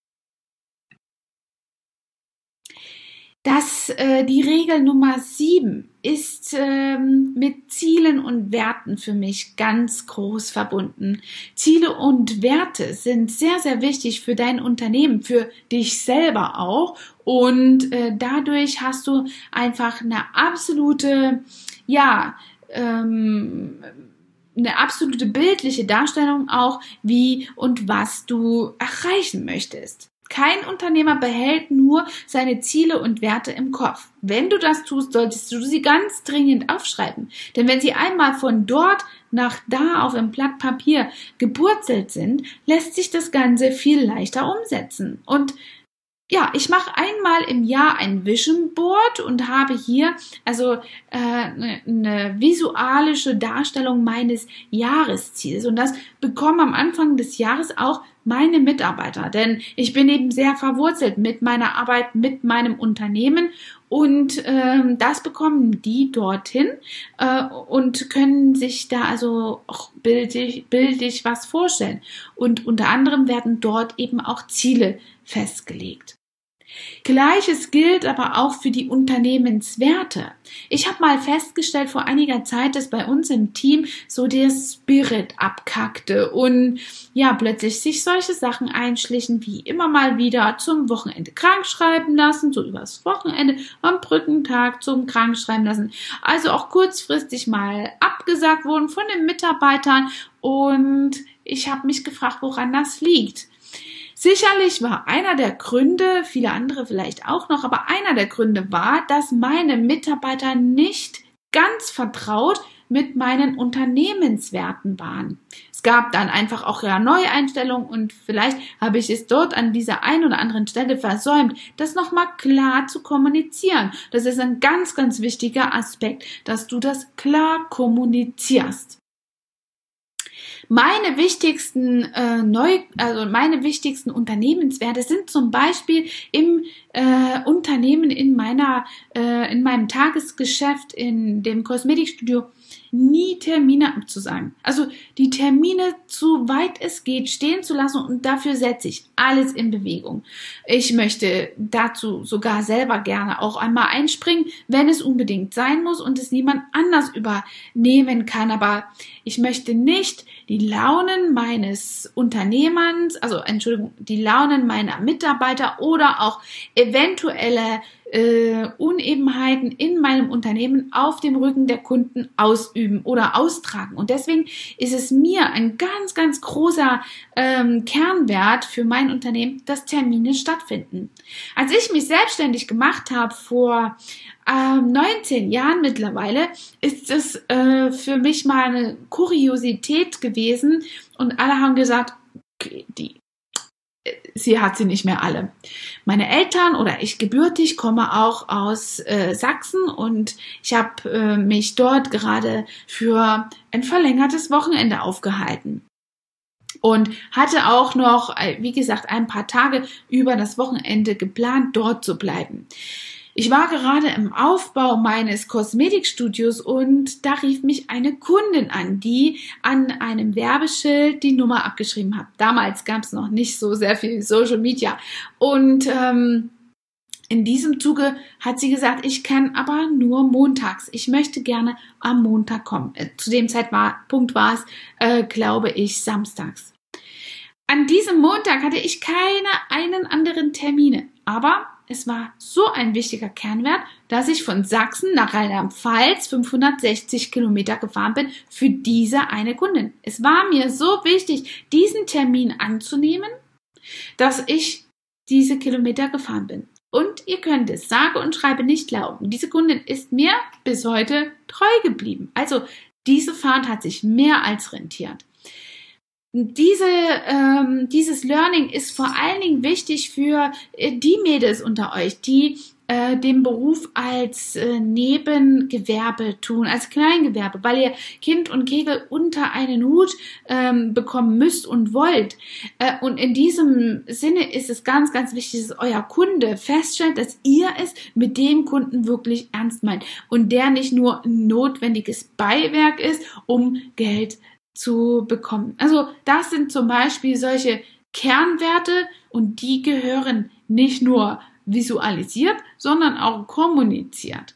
Das, äh, die Regel Nummer sieben ist ähm, mit Zielen und Werten für mich ganz groß verbunden. Ziele und Werte sind sehr, sehr wichtig für dein Unternehmen, für dich selber auch. Und äh, dadurch hast du einfach eine absolute, ja, ähm, eine absolute bildliche Darstellung auch, wie und was du erreichen möchtest. Kein Unternehmer behält nur seine Ziele und Werte im Kopf. Wenn du das tust, solltest du sie ganz dringend aufschreiben. Denn wenn sie einmal von dort nach da auf dem Blatt Papier geburzelt sind, lässt sich das Ganze viel leichter umsetzen. Und ja, ich mache einmal im Jahr ein Vision Board und habe hier also äh, eine, eine visualische Darstellung meines Jahresziels und das bekommen am Anfang des Jahres auch meine Mitarbeiter, denn ich bin eben sehr verwurzelt mit meiner Arbeit, mit meinem Unternehmen und ähm, das bekommen die dorthin äh, und können sich da also auch bildlich, bildlich was vorstellen. Und unter anderem werden dort eben auch Ziele festgelegt. Gleiches gilt aber auch für die Unternehmenswerte. Ich habe mal festgestellt vor einiger Zeit, dass bei uns im Team so der Spirit abkackte und ja, plötzlich sich solche Sachen einschlichen, wie immer mal wieder zum Wochenende krank schreiben lassen, so übers Wochenende am Brückentag zum Krankschreiben lassen. Also auch kurzfristig mal abgesagt wurden von den Mitarbeitern und ich habe mich gefragt, woran das liegt. Sicherlich war einer der Gründe, viele andere vielleicht auch noch, aber einer der Gründe war, dass meine Mitarbeiter nicht ganz vertraut mit meinen Unternehmenswerten waren. Es gab dann einfach auch ja Neueinstellungen und vielleicht habe ich es dort an dieser einen oder anderen Stelle versäumt, das nochmal klar zu kommunizieren. Das ist ein ganz, ganz wichtiger Aspekt, dass du das klar kommunizierst. Meine wichtigsten äh, neu, also meine wichtigsten Unternehmenswerte sind zum Beispiel im äh, Unternehmen in meiner, äh, in meinem Tagesgeschäft in dem Kosmetikstudio nie Termine abzusagen. Also die Termine, so weit es geht, stehen zu lassen und dafür setze ich alles in Bewegung. Ich möchte dazu sogar selber gerne auch einmal einspringen, wenn es unbedingt sein muss und es niemand anders übernehmen kann. Aber ich möchte nicht die Launen meines Unternehmens, also Entschuldigung, die Launen meiner Mitarbeiter oder auch eventuelle äh, Unebenheiten in meinem Unternehmen auf dem Rücken der Kunden ausüben oder austragen. Und deswegen ist es mir ein ganz, ganz großer ähm, Kernwert für mein Unternehmen, dass Termine stattfinden. Als ich mich selbstständig gemacht habe vor ähm, 19 Jahren mittlerweile, ist es äh, für mich mal eine Kuriosität gewesen und alle haben gesagt, die sie hat sie nicht mehr alle. Meine Eltern oder ich gebürtig komme auch aus äh, Sachsen und ich habe äh, mich dort gerade für ein verlängertes Wochenende aufgehalten und hatte auch noch, äh, wie gesagt, ein paar Tage über das Wochenende geplant, dort zu bleiben. Ich war gerade im Aufbau meines Kosmetikstudios und da rief mich eine Kundin an, die an einem Werbeschild die Nummer abgeschrieben hat. Damals gab es noch nicht so sehr viel Social Media. Und ähm, in diesem Zuge hat sie gesagt, ich kann aber nur montags. Ich möchte gerne am Montag kommen. Äh, zu dem Zeitpunkt war es, äh, glaube ich, samstags. An diesem Montag hatte ich keine einen anderen Termine. Aber es war so ein wichtiger Kernwert, dass ich von Sachsen nach Rheinland-Pfalz 560 Kilometer gefahren bin für diese eine Kundin. Es war mir so wichtig, diesen Termin anzunehmen, dass ich diese Kilometer gefahren bin. Und ihr könnt es sage und schreibe nicht glauben. Diese Kundin ist mir bis heute treu geblieben. Also diese Fahrt hat sich mehr als rentiert. Diese, ähm, dieses Learning ist vor allen Dingen wichtig für äh, die Mädels unter euch, die äh, den Beruf als äh, Nebengewerbe tun, als Kleingewerbe, weil ihr Kind und Kegel unter einen Hut ähm, bekommen müsst und wollt. Äh, und in diesem Sinne ist es ganz, ganz wichtig, dass euer Kunde feststellt, dass ihr es mit dem Kunden wirklich ernst meint und der nicht nur ein notwendiges Beiwerk ist, um Geld zu bekommen. Also das sind zum Beispiel solche Kernwerte und die gehören nicht nur visualisiert, sondern auch kommuniziert.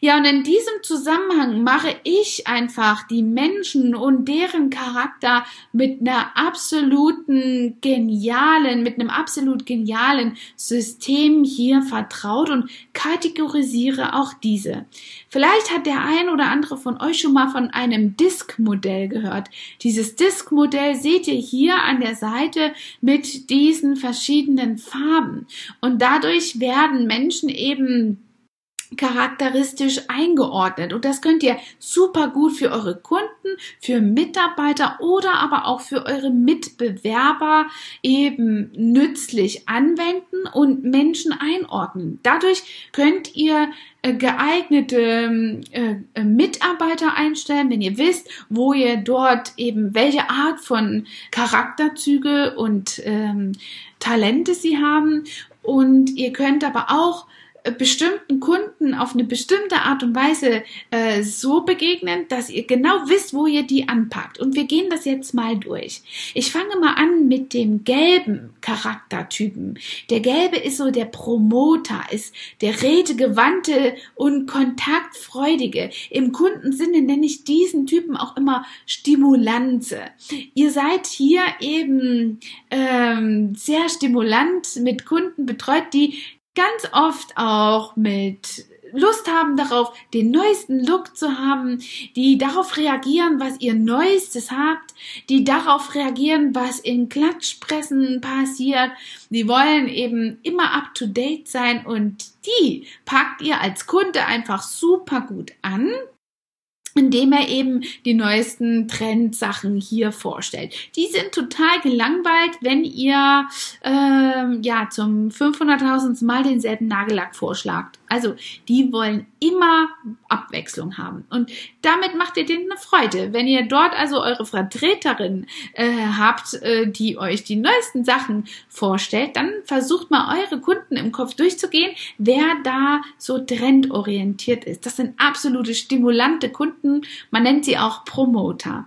Ja, und in diesem Zusammenhang mache ich einfach die Menschen und deren Charakter mit einer absoluten genialen, mit einem absolut genialen System hier vertraut und kategorisiere auch diese. Vielleicht hat der ein oder andere von euch schon mal von einem Disk-Modell gehört. Dieses Disk-Modell seht ihr hier an der Seite mit diesen verschiedenen Farben. Und dadurch werden Menschen eben charakteristisch eingeordnet. Und das könnt ihr super gut für eure Kunden, für Mitarbeiter oder aber auch für eure Mitbewerber eben nützlich anwenden und Menschen einordnen. Dadurch könnt ihr äh, geeignete äh, äh, Mitarbeiter einstellen, wenn ihr wisst, wo ihr dort eben welche Art von Charakterzüge und ähm, Talente sie haben. Und ihr könnt aber auch bestimmten Kunden auf eine bestimmte Art und Weise äh, so begegnen, dass ihr genau wisst, wo ihr die anpackt. Und wir gehen das jetzt mal durch. Ich fange mal an mit dem gelben Charaktertypen. Der gelbe ist so der Promoter, ist der redegewandte und kontaktfreudige. Im Kundensinne nenne ich diesen Typen auch immer Stimulanze. Ihr seid hier eben ähm, sehr stimulant mit Kunden betreut, die ganz oft auch mit Lust haben darauf, den neuesten Look zu haben, die darauf reagieren, was ihr Neuestes habt, die darauf reagieren, was in Klatschpressen passiert. Die wollen eben immer up to date sein und die packt ihr als Kunde einfach super gut an indem er eben die neuesten Trendsachen hier vorstellt. Die sind total gelangweilt, wenn ihr ähm, ja zum 500.000 Mal denselben Nagellack vorschlagt. Also die wollen immer Abwechslung haben und damit macht ihr denen eine Freude. Wenn ihr dort also eure Vertreterin äh, habt, äh, die euch die neuesten Sachen vorstellt, dann versucht mal eure Kunden im Kopf durchzugehen, wer da so trendorientiert ist. Das sind absolute stimulante Kunden. Man nennt sie auch Promoter.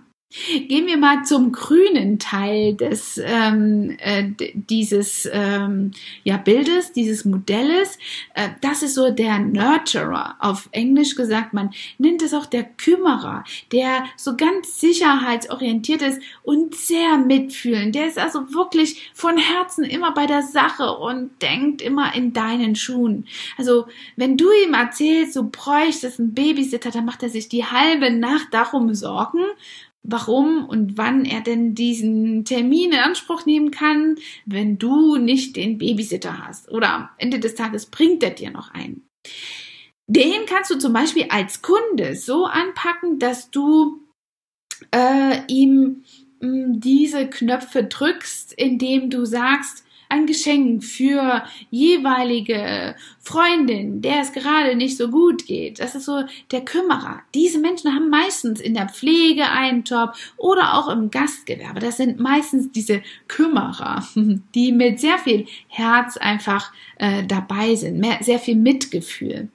Gehen wir mal zum grünen Teil des ähm, äh, dieses ähm, ja, Bildes, dieses Modells. Äh, das ist so der Nurturer. Auf Englisch gesagt, man nennt es auch der Kümmerer, der so ganz sicherheitsorientiert ist und sehr mitfühlend. Der ist also wirklich von Herzen immer bei der Sache und denkt immer in deinen Schuhen. Also wenn du ihm erzählst, du bräuchtest einen Babysitter, dann macht er sich die halbe Nacht darum Sorgen warum und wann er denn diesen Termin in Anspruch nehmen kann, wenn du nicht den Babysitter hast. Oder am Ende des Tages bringt er dir noch einen. Den kannst du zum Beispiel als Kunde so anpacken, dass du äh, ihm mm, diese Knöpfe drückst, indem du sagst, ein Geschenk für jeweilige Freundin, der es gerade nicht so gut geht. Das ist so der Kümmerer. Diese Menschen haben meistens in der Pflege einen Job oder auch im Gastgewerbe. Das sind meistens diese Kümmerer, *laughs* die mit sehr viel Herz einfach äh, dabei sind, mehr, sehr viel Mitgefühl.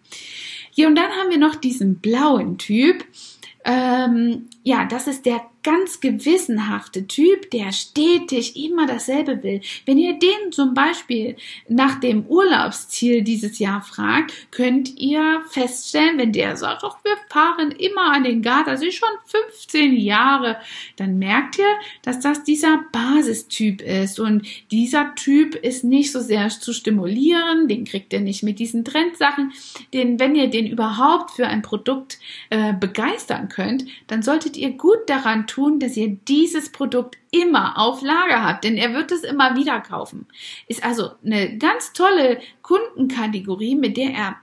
Ja, und dann haben wir noch diesen blauen Typ ähm, ja, das ist der ganz gewissenhafte Typ, der stetig immer dasselbe will. Wenn ihr den zum Beispiel nach dem Urlaubsziel dieses Jahr fragt, könnt ihr feststellen, wenn der sagt, ach, wir fahren immer an den Gardasee schon 15 Jahre, dann merkt ihr, dass das dieser Basistyp ist. Und dieser Typ ist nicht so sehr zu stimulieren, den kriegt ihr nicht mit diesen Trendsachen. Den, wenn ihr den überhaupt für ein Produkt äh, begeistern könnt, dann solltet ihr gut daran tun, dass ihr dieses Produkt immer auf Lager habt, denn er wird es immer wieder kaufen. Ist also eine ganz tolle Kundenkategorie, mit der er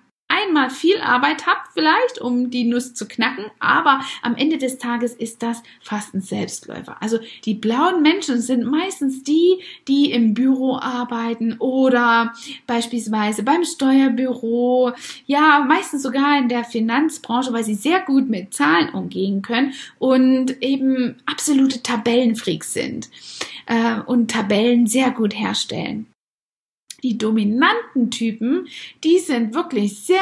einmal viel Arbeit habt vielleicht, um die Nuss zu knacken, aber am Ende des Tages ist das fast ein Selbstläufer. Also die blauen Menschen sind meistens die, die im Büro arbeiten oder beispielsweise beim Steuerbüro, ja, meistens sogar in der Finanzbranche, weil sie sehr gut mit Zahlen umgehen können und eben absolute Tabellenfreaks sind äh, und Tabellen sehr gut herstellen. Die dominanten Typen, die sind wirklich sehr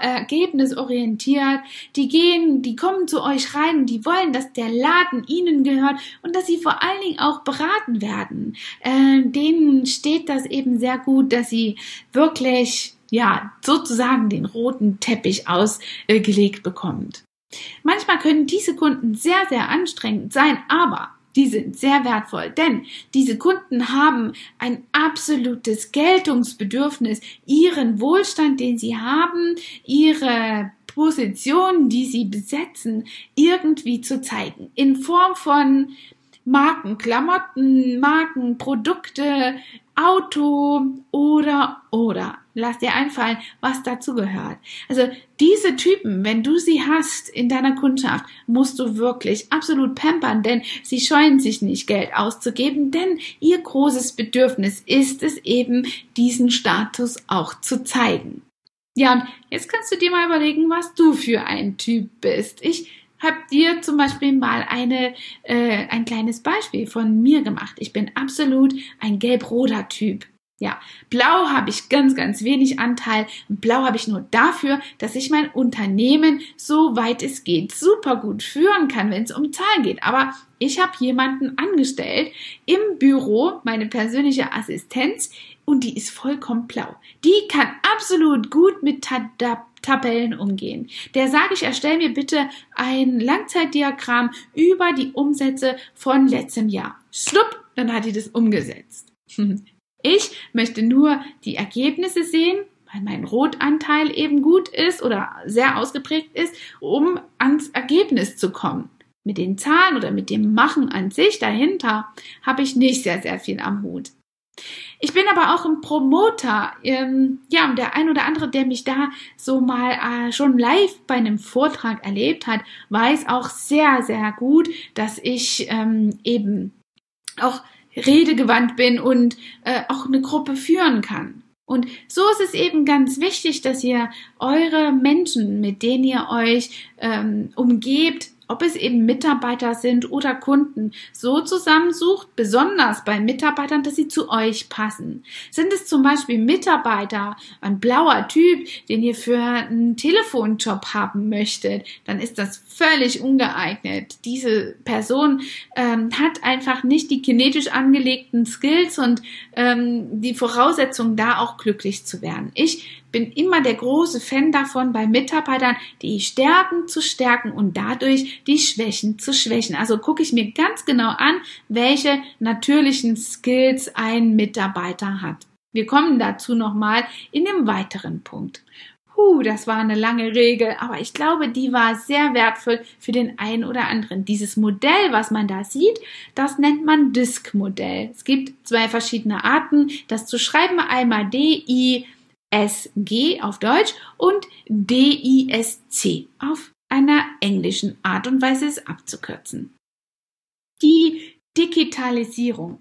ergebnisorientiert. Die gehen, die kommen zu euch rein, die wollen, dass der Laden ihnen gehört und dass sie vor allen Dingen auch beraten werden. Äh, denen steht das eben sehr gut, dass sie wirklich, ja, sozusagen den roten Teppich ausgelegt bekommt. Manchmal können diese Kunden sehr, sehr anstrengend sein, aber die sind sehr wertvoll, denn diese Kunden haben ein absolutes Geltungsbedürfnis, ihren Wohlstand, den sie haben, ihre Position, die sie besetzen, irgendwie zu zeigen. In Form von Marken, Klamotten, Marken, Produkte, Auto oder oder. Lass dir einfallen, was dazu gehört. Also diese Typen, wenn du sie hast in deiner Kundschaft, musst du wirklich absolut pampern, denn sie scheuen sich nicht, Geld auszugeben, denn ihr großes Bedürfnis ist es eben, diesen Status auch zu zeigen. Ja, und jetzt kannst du dir mal überlegen, was du für ein Typ bist. Ich habe dir zum Beispiel mal eine, äh, ein kleines Beispiel von mir gemacht. Ich bin absolut ein gelb-roter Typ. Ja, blau habe ich ganz, ganz wenig Anteil. Blau habe ich nur dafür, dass ich mein Unternehmen so weit es geht super gut führen kann, wenn es um Zahlen geht. Aber ich habe jemanden angestellt im Büro, meine persönliche Assistenz, und die ist vollkommen blau. Die kann absolut gut mit Tab Tabellen umgehen. Der sage ich, erstell mir bitte ein Langzeitdiagramm über die Umsätze von letztem Jahr. Schlupp, dann hat die das umgesetzt. *laughs* Ich möchte nur die Ergebnisse sehen, weil mein Rotanteil eben gut ist oder sehr ausgeprägt ist, um ans Ergebnis zu kommen. Mit den Zahlen oder mit dem Machen an sich dahinter habe ich nicht sehr, sehr viel am Hut. Ich bin aber auch ein Promoter. Ähm, ja, und der ein oder andere, der mich da so mal äh, schon live bei einem Vortrag erlebt hat, weiß auch sehr, sehr gut, dass ich ähm, eben auch redegewandt bin und äh, auch eine Gruppe führen kann. Und so ist es eben ganz wichtig, dass ihr eure Menschen, mit denen ihr euch ähm, umgebt, ob es eben Mitarbeiter sind oder Kunden, so zusammensucht, besonders bei Mitarbeitern, dass sie zu euch passen. Sind es zum Beispiel Mitarbeiter, ein blauer Typ, den ihr für einen Telefonjob haben möchtet, dann ist das völlig ungeeignet. Diese Person ähm, hat einfach nicht die kinetisch angelegten Skills und ähm, die Voraussetzungen, da auch glücklich zu werden. Ich bin immer der große Fan davon, bei Mitarbeitern die Stärken zu stärken und dadurch die Schwächen zu schwächen. Also gucke ich mir ganz genau an, welche natürlichen Skills ein Mitarbeiter hat. Wir kommen dazu nochmal in dem weiteren Punkt. Huh, das war eine lange Regel, aber ich glaube, die war sehr wertvoll für den einen oder anderen. Dieses Modell, was man da sieht, das nennt man Disk-Modell. Es gibt zwei verschiedene Arten, das zu schreiben. Einmal DI SG auf Deutsch und DISC auf einer englischen Art und Weise es abzukürzen. Die Digitalisierung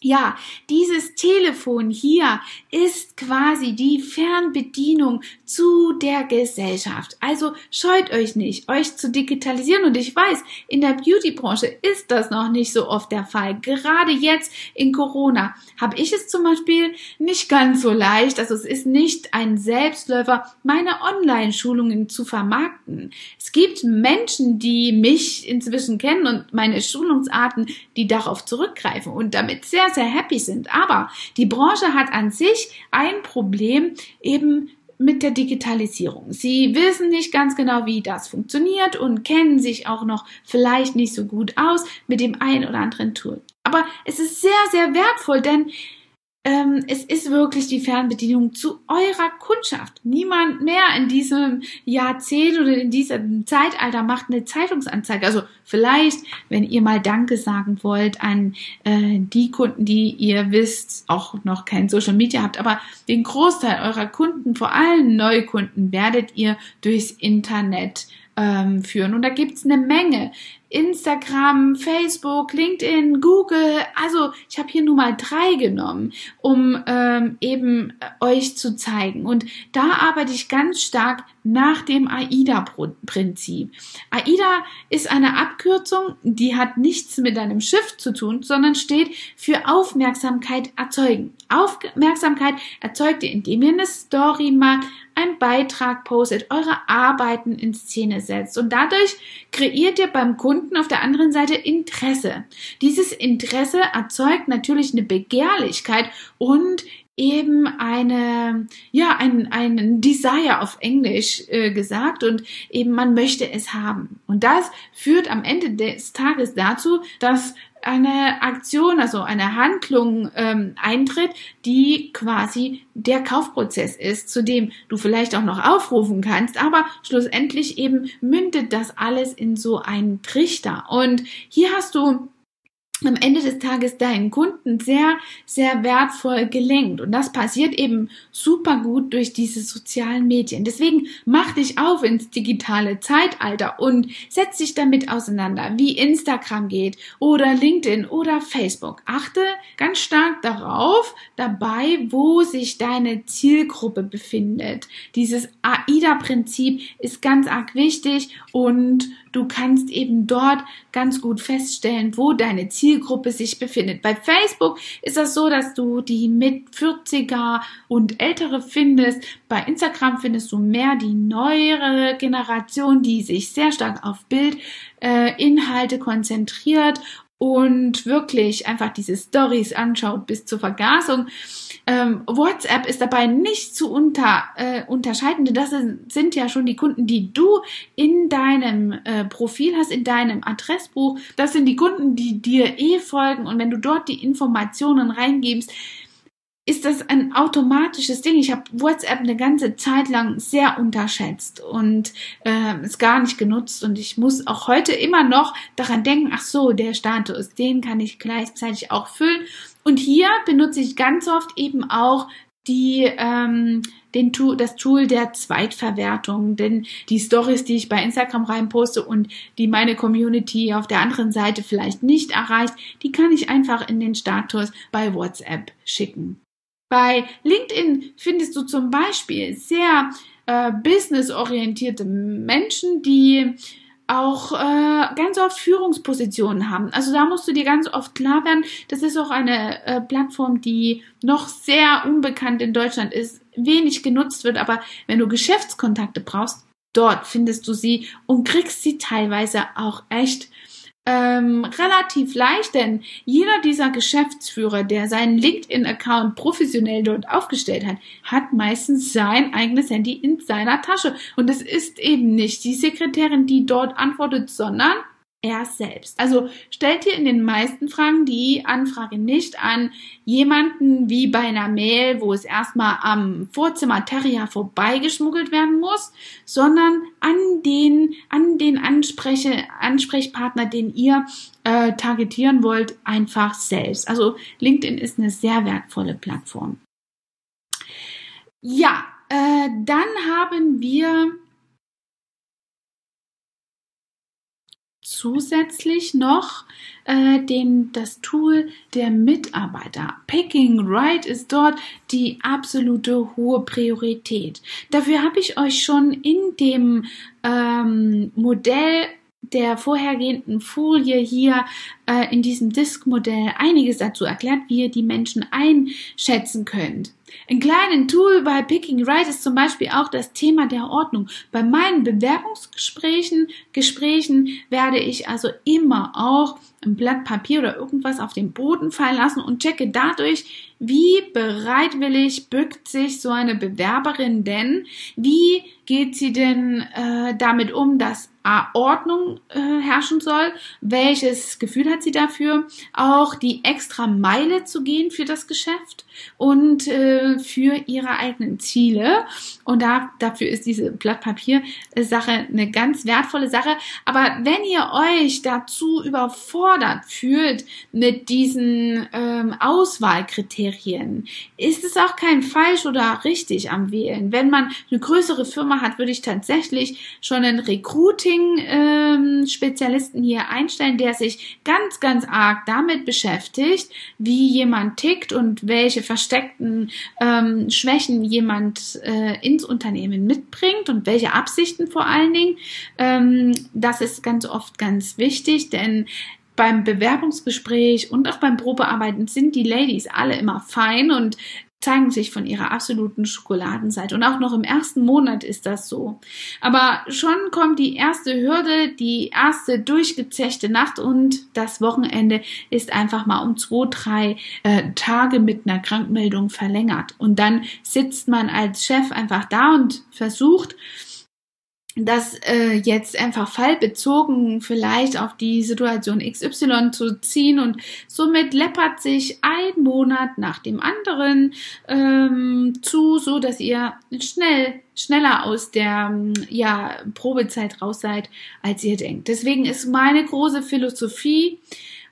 ja, dieses Telefon hier ist quasi die Fernbedienung zu der Gesellschaft. Also scheut euch nicht, euch zu digitalisieren. Und ich weiß, in der Beauty-Branche ist das noch nicht so oft der Fall. Gerade jetzt in Corona habe ich es zum Beispiel nicht ganz so leicht. Also es ist nicht ein Selbstläufer, meine Online-Schulungen zu vermarkten. Es gibt Menschen, die mich inzwischen kennen und meine Schulungsarten, die darauf zurückgreifen und damit sehr sehr, sehr happy sind. Aber die Branche hat an sich ein Problem eben mit der Digitalisierung. Sie wissen nicht ganz genau, wie das funktioniert und kennen sich auch noch vielleicht nicht so gut aus mit dem einen oder anderen Tool. Aber es ist sehr, sehr wertvoll, denn ähm, es ist wirklich die Fernbedienung zu eurer Kundschaft. Niemand mehr in diesem Jahrzehnt oder in diesem Zeitalter macht eine Zeitungsanzeige. Also vielleicht, wenn ihr mal Danke sagen wollt an äh, die Kunden, die ihr wisst, auch noch kein Social Media habt, aber den Großteil eurer Kunden, vor allem Neukunden, werdet ihr durchs Internet ähm, führen. Und da gibt's eine Menge. Instagram, Facebook, LinkedIn, Google. Also ich habe hier nur mal drei genommen, um ähm, eben äh, euch zu zeigen. Und da arbeite ich ganz stark nach dem AIDA-Prinzip. AIDA ist eine Abkürzung, die hat nichts mit einem Schiff zu tun, sondern steht für Aufmerksamkeit erzeugen. Aufmerksamkeit erzeugt ihr, indem ihr eine Story macht, einen Beitrag postet, eure Arbeiten in Szene setzt und dadurch kreiert ihr beim Kunden auf der anderen Seite Interesse. Dieses Interesse erzeugt natürlich eine Begehrlichkeit und eben eine, ja, ein, ein Desire auf Englisch äh, gesagt und eben man möchte es haben. Und das führt am Ende des Tages dazu, dass eine Aktion, also eine Handlung ähm, eintritt, die quasi der Kaufprozess ist, zu dem du vielleicht auch noch aufrufen kannst, aber schlussendlich eben mündet das alles in so einen Trichter. Und hier hast du am Ende des Tages deinen Kunden sehr, sehr wertvoll gelenkt. Und das passiert eben super gut durch diese sozialen Medien. Deswegen mach dich auf ins digitale Zeitalter und setz dich damit auseinander, wie Instagram geht oder LinkedIn oder Facebook. Achte ganz stark darauf dabei, wo sich deine Zielgruppe befindet. Dieses AIDA-Prinzip ist ganz arg wichtig und du kannst eben dort ganz gut feststellen, wo deine Zielgruppe sich befindet. Bei Facebook ist das so, dass du die mit 40er und ältere findest. Bei Instagram findest du mehr die neuere Generation, die sich sehr stark auf Bildinhalte äh, konzentriert und wirklich einfach diese Stories anschaut bis zur Vergasung. Ähm, WhatsApp ist dabei nicht zu unter, äh, unterscheiden, denn das sind ja schon die Kunden, die du in deinem äh, Profil hast, in deinem Adressbuch. Das sind die Kunden, die dir eh folgen und wenn du dort die Informationen reingibst, ist das ein automatisches Ding. Ich habe WhatsApp eine ganze Zeit lang sehr unterschätzt und äh, es gar nicht genutzt und ich muss auch heute immer noch daran denken, ach so, der Status, den kann ich gleichzeitig auch füllen. Und hier benutze ich ganz oft eben auch die ähm, den Tool, das Tool der Zweitverwertung, denn die Stories, die ich bei Instagram reinposte und die meine Community auf der anderen Seite vielleicht nicht erreicht, die kann ich einfach in den Status bei WhatsApp schicken. Bei LinkedIn findest du zum Beispiel sehr äh, businessorientierte Menschen, die auch äh, ganz oft Führungspositionen haben. Also da musst du dir ganz oft klar werden, das ist auch eine äh, Plattform, die noch sehr unbekannt in Deutschland ist, wenig genutzt wird, aber wenn du Geschäftskontakte brauchst, dort findest du sie und kriegst sie teilweise auch echt ähm, relativ leicht, denn jeder dieser Geschäftsführer, der seinen LinkedIn-Account professionell dort aufgestellt hat, hat meistens sein eigenes Handy in seiner Tasche. Und es ist eben nicht die Sekretärin, die dort antwortet, sondern er selbst. Also stellt ihr in den meisten Fragen die Anfrage nicht an jemanden wie bei einer Mail, wo es erstmal am Vorzimmer Terrier vorbeigeschmuggelt werden muss, sondern an den, an den Anspreche, Ansprechpartner, den ihr äh, targetieren wollt, einfach selbst. Also LinkedIn ist eine sehr wertvolle Plattform. Ja, äh, dann haben wir zusätzlich noch äh, den, das Tool der Mitarbeiter. Picking Right ist dort die absolute hohe Priorität. Dafür habe ich euch schon in dem ähm, Modell der vorhergehenden Folie hier äh, in diesem Disk-Modell einiges dazu erklärt, wie ihr die Menschen einschätzen könnt. Ein kleines Tool bei Picking Right ist zum Beispiel auch das Thema der Ordnung. Bei meinen Bewerbungsgesprächen Gesprächen werde ich also immer auch ein Blatt Papier oder irgendwas auf den Boden fallen lassen und checke dadurch, wie bereitwillig bückt sich so eine Bewerberin denn? Wie geht sie denn äh, damit um, dass A, Ordnung äh, herrschen soll? Welches Gefühl hat sie dafür? Auch die extra Meile zu gehen für das Geschäft und äh, für ihre eigenen Ziele. Und da, dafür ist diese Blatt Papier Sache eine ganz wertvolle Sache. Aber wenn ihr euch dazu überfordert fühlt mit diesen ähm, Auswahlkriterien, ist es auch kein falsch oder richtig am Wählen. Wenn man eine größere Firma hat, würde ich tatsächlich schon einen Recruiting-Spezialisten ähm, hier einstellen, der sich ganz, ganz arg damit beschäftigt, wie jemand tickt und welche versteckten ähm, Schwächen jemand äh, ins Unternehmen mitbringt und welche Absichten vor allen Dingen. Ähm, das ist ganz oft ganz wichtig, denn beim Bewerbungsgespräch und auch beim Probearbeiten sind die Ladies alle immer fein und zeigen sich von ihrer absoluten Schokoladenseite. Und auch noch im ersten Monat ist das so. Aber schon kommt die erste Hürde, die erste durchgezechte Nacht und das Wochenende ist einfach mal um zwei, drei äh, Tage mit einer Krankmeldung verlängert. Und dann sitzt man als Chef einfach da und versucht, das äh, jetzt einfach fallbezogen vielleicht auf die Situation XY zu ziehen und somit läppert sich ein Monat nach dem anderen ähm, zu, so dass ihr schnell schneller aus der ja Probezeit raus seid, als ihr denkt. Deswegen ist meine große Philosophie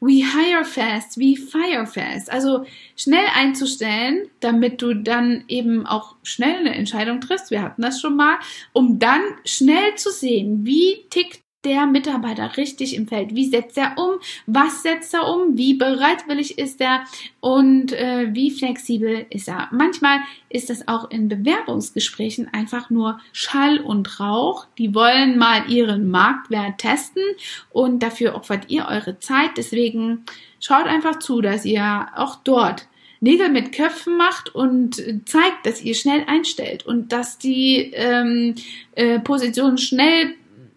we hire fast, we fire fast. Also schnell einzustellen, damit du dann eben auch schnell eine Entscheidung triffst. Wir hatten das schon mal, um dann schnell zu sehen, wie tickt der Mitarbeiter richtig im Feld? Wie setzt er um? Was setzt er um? Wie bereitwillig ist er? Und äh, wie flexibel ist er? Manchmal ist das auch in Bewerbungsgesprächen einfach nur Schall und Rauch. Die wollen mal ihren Marktwert testen und dafür opfert ihr eure Zeit. Deswegen schaut einfach zu, dass ihr auch dort Nägel mit Köpfen macht und zeigt, dass ihr schnell einstellt und dass die ähm, äh, Position schnell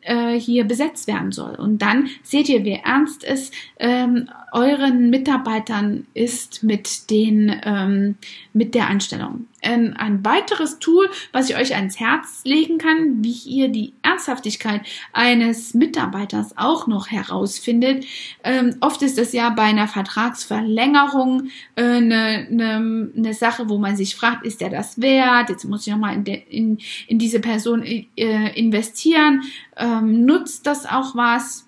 äh, hier besetzt werden soll. Und dann seht ihr, wie ernst es ähm, euren Mitarbeitern ist mit den ähm, mit der Anstellung. Ähm, ein weiteres Tool, was ich euch ans Herz legen kann, wie ihr die Ernsthaftigkeit eines Mitarbeiters auch noch herausfindet. Ähm, oft ist es ja bei einer Vertragsverlängerung eine äh, ne, ne, ne Sache, wo man sich fragt, ist der das wert? Jetzt muss ich nochmal in, in, in diese Person äh, investieren. Ähm, nutzt das auch was?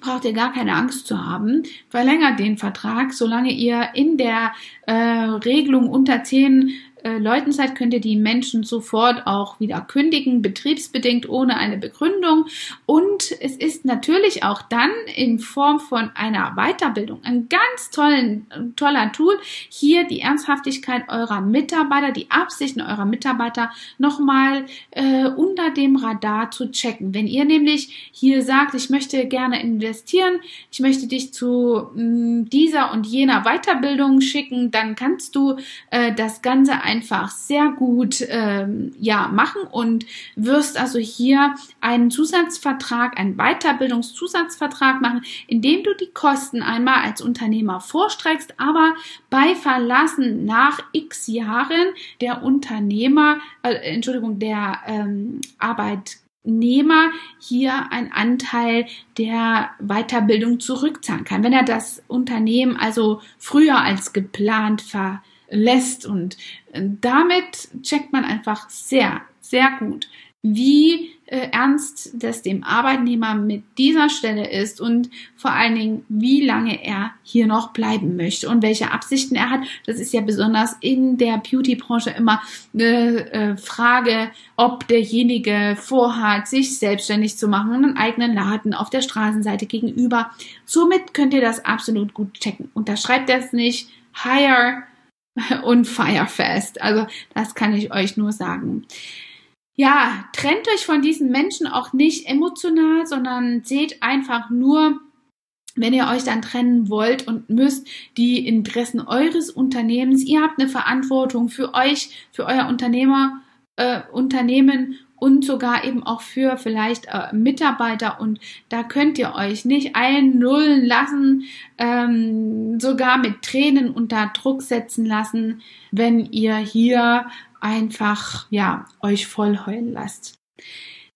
Braucht ihr gar keine Angst zu haben. Verlängert den Vertrag, solange ihr in der äh, Regelung unter zehn äh, Leuten seid, könnt ihr die Menschen sofort auch wieder kündigen, betriebsbedingt ohne eine Begründung. Und es ist natürlich auch dann in Form von einer Weiterbildung ein ganz tollen, toller Tool, hier die Ernsthaftigkeit eurer Mitarbeiter, die Absichten eurer Mitarbeiter nochmal äh, unter dem Radar zu checken. Wenn ihr nämlich hier sagt, ich möchte gerne investieren, ich möchte dich zu mh, mm, dieser und jener Weiterbildung schicken, dann kannst du äh, das Ganze einfach sehr gut ähm, ja machen und wirst also hier einen Zusatzvertrag, einen Weiterbildungszusatzvertrag machen, indem du die Kosten einmal als Unternehmer vorstreckst, aber bei Verlassen nach X Jahren der Unternehmer, äh, Entschuldigung, der ähm, Arbeitnehmer hier einen Anteil der Weiterbildung zurückzahlen kann. Wenn er das Unternehmen also früher als geplant ver lässt. Und äh, damit checkt man einfach sehr, sehr gut, wie äh, ernst das dem Arbeitnehmer mit dieser Stelle ist und vor allen Dingen, wie lange er hier noch bleiben möchte und welche Absichten er hat. Das ist ja besonders in der Beauty-Branche immer eine äh, Frage, ob derjenige vorhat, sich selbstständig zu machen, einen eigenen Laden auf der Straßenseite gegenüber. Somit könnt ihr das absolut gut checken. Unterschreibt das nicht. Hire *laughs* und fire fast. Also das kann ich euch nur sagen ja, trennt euch von diesen Menschen auch nicht emotional, sondern seht einfach nur, wenn ihr euch dann trennen wollt und müsst, die Interessen eures Unternehmens. Ihr habt eine Verantwortung für euch, für euer Unternehmer, äh, Unternehmen und sogar eben auch für vielleicht äh, Mitarbeiter und da könnt ihr euch nicht einnullen lassen, ähm, sogar mit Tränen unter Druck setzen lassen, wenn ihr hier einfach, ja, euch voll heulen lasst.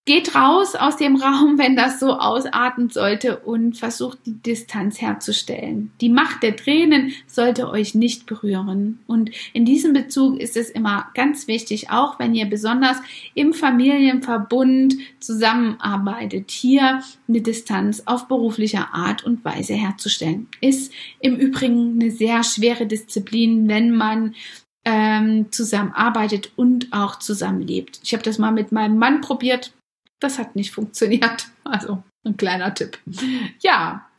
Geht raus aus dem Raum, wenn das so ausarten sollte und versucht die Distanz herzustellen. Die Macht der Tränen sollte euch nicht berühren. Und in diesem Bezug ist es immer ganz wichtig, auch wenn ihr besonders im Familienverbund zusammenarbeitet, hier eine Distanz auf beruflicher Art und Weise herzustellen. Ist im Übrigen eine sehr schwere Disziplin, wenn man ähm, zusammenarbeitet und auch zusammenlebt. Ich habe das mal mit meinem Mann probiert. Das hat nicht funktioniert. *laughs* Also ein kleiner Tipp. Ja,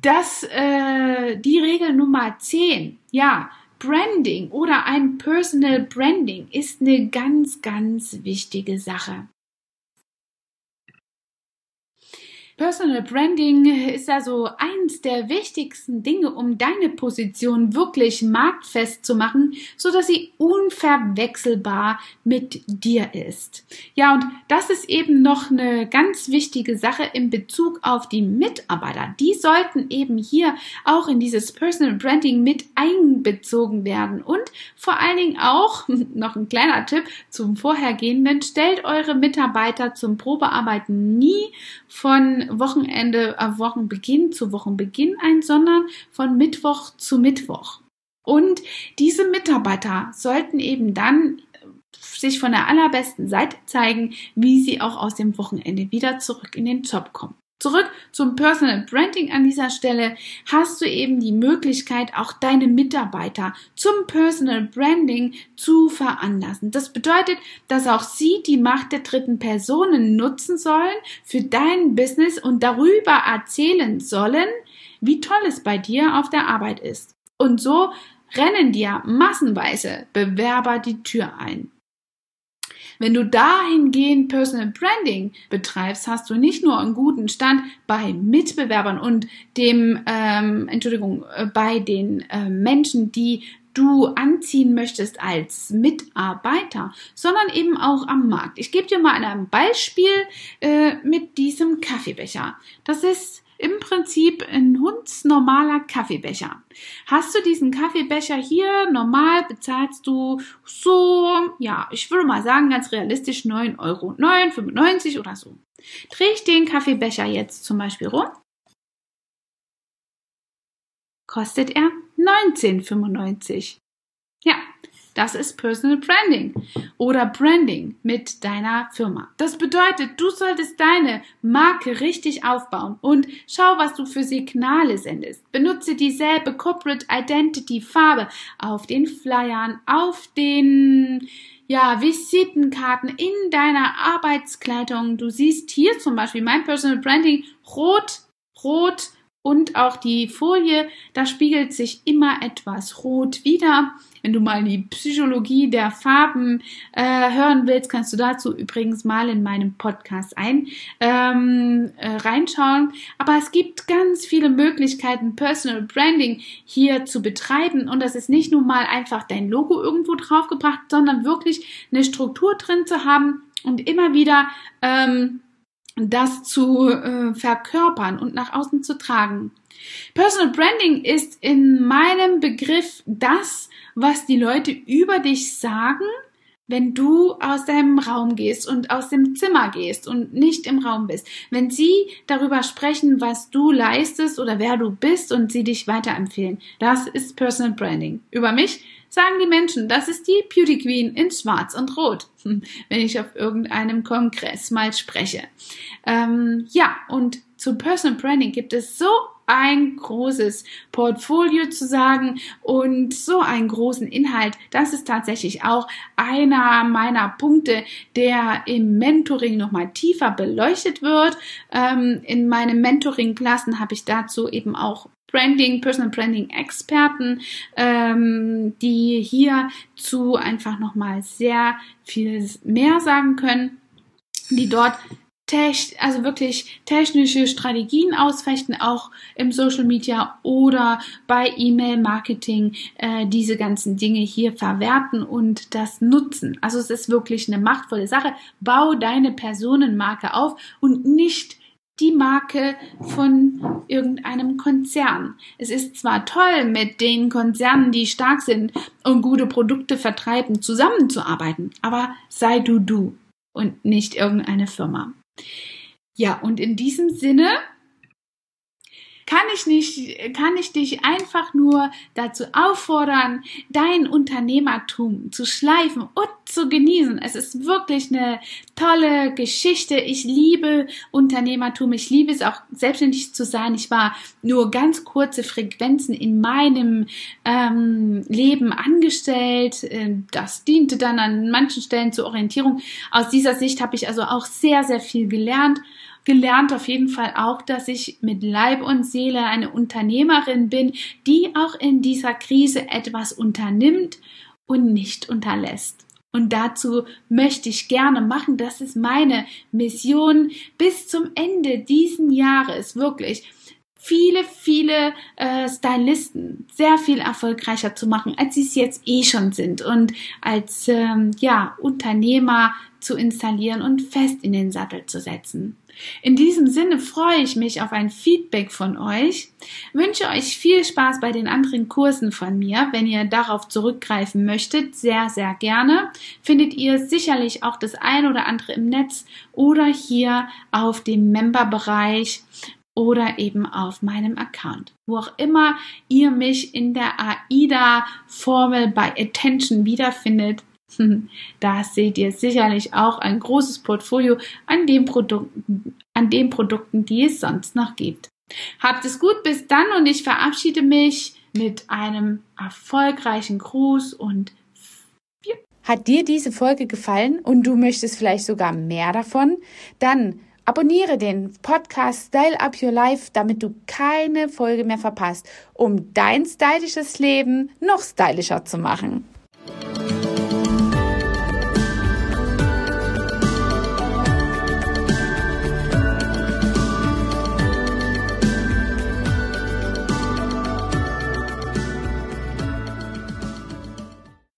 das äh, die Regel Nummer 10. Ja, Branding oder ein Personal Branding ist eine ganz, ganz wichtige Sache. Personal Branding ist also eins der wichtigsten Dinge, um deine Position wirklich marktfest zu machen, so dass sie unverwechselbar mit dir ist. Ja, und das ist eben noch eine ganz wichtige Sache in Bezug auf die Mitarbeiter. Die sollten eben hier auch in dieses Personal Branding mit einbezogen werden und vor allen Dingen auch *laughs* noch ein kleiner Tipp zum vorhergehenden, stellt eure Mitarbeiter zum Probearbeiten nie von Wochenende, äh, Wochenbeginn zu Wochenbeginn ein, sondern von Mittwoch zu Mittwoch. Und diese Mitarbeiter sollten eben dann äh, sich von der allerbesten Seite zeigen, wie sie auch aus dem Wochenende wieder zurück in den Job kommen. Zurück zum Personal Branding an dieser Stelle hast du eben die Möglichkeit, auch deine Mitarbeiter zum Personal Branding zu veranlassen. Das bedeutet, dass auch sie die Macht der dritten Personen nutzen sollen für dein Business und darüber erzählen sollen, wie toll es bei dir auf der Arbeit ist. Und so rennen dir massenweise Bewerber die Tür ein. Wenn du dahingehend Personal Branding betreibst, hast du nicht nur einen guten Stand bei Mitbewerbern und dem, ähm, Entschuldigung, äh, bei den äh, Menschen, die du anziehen möchtest als Mitarbeiter, sondern eben auch am Markt. Ich gebe dir mal ein Beispiel äh, mit diesem Kaffeebecher. Das ist im Prinzip ein hundsnormaler Kaffeebecher. Hast du diesen Kaffeebecher hier, normal bezahlst du so, ja, ich würde mal sagen, ganz realistisch 9 Euro, 9,95 oder so. Drehe ich den Kaffeebecher jetzt zum Beispiel rum, kostet er 19,95. Ja, das ist Personal Branding oder Branding mit deiner Firma. Das bedeutet, du solltest deine Marke richtig aufbauen und schau, was du für Signale sendest. Benutze dieselbe Corporate Identity Farbe auf den Flyern, auf den ja, Visitenkarten in deiner Arbeitskleidung. Du siehst hier zum Beispiel mein Personal Branding rot, rot, und auch die Folie, da spiegelt sich immer etwas rot wieder. Wenn du mal die Psychologie der Farben äh, hören willst, kannst du dazu übrigens mal in meinem Podcast ein ähm, äh, reinschauen. Aber es gibt ganz viele Möglichkeiten, Personal Branding hier zu betreiben. Und das ist nicht nur mal einfach dein Logo irgendwo draufgebracht, sondern wirklich eine Struktur drin zu haben und immer wieder ähm, das zu äh, verkörpern und nach außen zu tragen. Personal Branding ist in meinem Begriff das, was die Leute über dich sagen, wenn du aus deinem Raum gehst und aus dem Zimmer gehst und nicht im Raum bist. Wenn sie darüber sprechen, was du leistest oder wer du bist und sie dich weiterempfehlen. Das ist Personal Branding. Über mich sagen die Menschen, das ist die Beauty Queen in Schwarz und Rot, wenn ich auf irgendeinem Kongress mal spreche. Ähm, ja, und zu Personal Branding gibt es so ein großes Portfolio zu sagen und so einen großen Inhalt. Das ist tatsächlich auch einer meiner Punkte, der im Mentoring nochmal tiefer beleuchtet wird. Ähm, in meinen Mentoring-Klassen habe ich dazu eben auch Branding, Personal Branding Experten, ähm, die hier zu einfach nochmal sehr viel mehr sagen können, die dort also wirklich technische Strategien ausfechten, auch im Social Media oder bei E-Mail-Marketing äh, diese ganzen Dinge hier verwerten und das nutzen. Also es ist wirklich eine machtvolle Sache. Bau deine Personenmarke auf und nicht die Marke von irgendeinem Konzern. Es ist zwar toll, mit den Konzernen, die stark sind und gute Produkte vertreiben, zusammenzuarbeiten, aber sei du du und nicht irgendeine Firma. Ja, und in diesem Sinne kann ich nicht, kann ich dich einfach nur dazu auffordern, dein Unternehmertum zu schleifen und zu genießen. Es ist wirklich eine tolle Geschichte. Ich liebe Unternehmertum. Ich liebe es auch selbstständig zu sein. Ich war nur ganz kurze Frequenzen in meinem ähm, Leben angestellt. Ähm, das diente dann an manchen Stellen zur Orientierung. Aus dieser Sicht habe ich also auch sehr, sehr viel gelernt gelernt auf jeden Fall auch, dass ich mit Leib und Seele eine Unternehmerin bin, die auch in dieser Krise etwas unternimmt und nicht unterlässt. Und dazu möchte ich gerne machen, das ist meine Mission bis zum Ende diesen Jahres, wirklich viele, viele äh, Stylisten sehr viel erfolgreicher zu machen, als sie es jetzt eh schon sind. Und als ähm, ja Unternehmer zu installieren und fest in den Sattel zu setzen. In diesem Sinne freue ich mich auf ein Feedback von euch, wünsche euch viel Spaß bei den anderen Kursen von mir. Wenn ihr darauf zurückgreifen möchtet, sehr, sehr gerne. Findet ihr sicherlich auch das ein oder andere im Netz oder hier auf dem Member-Bereich oder eben auf meinem Account. Wo auch immer ihr mich in der AIDA-Formel bei Attention wiederfindet, *laughs* Da seht ihr sicherlich auch ein großes Portfolio an den Produkten, an den Produkten, die es sonst noch gibt. Habt es gut bis dann und ich verabschiede mich mit einem erfolgreichen Gruß und hat dir diese Folge gefallen und du möchtest vielleicht sogar mehr davon? Dann abonniere den Podcast Style Up Your Life, damit du keine Folge mehr verpasst, um dein stylisches Leben noch stylischer zu machen.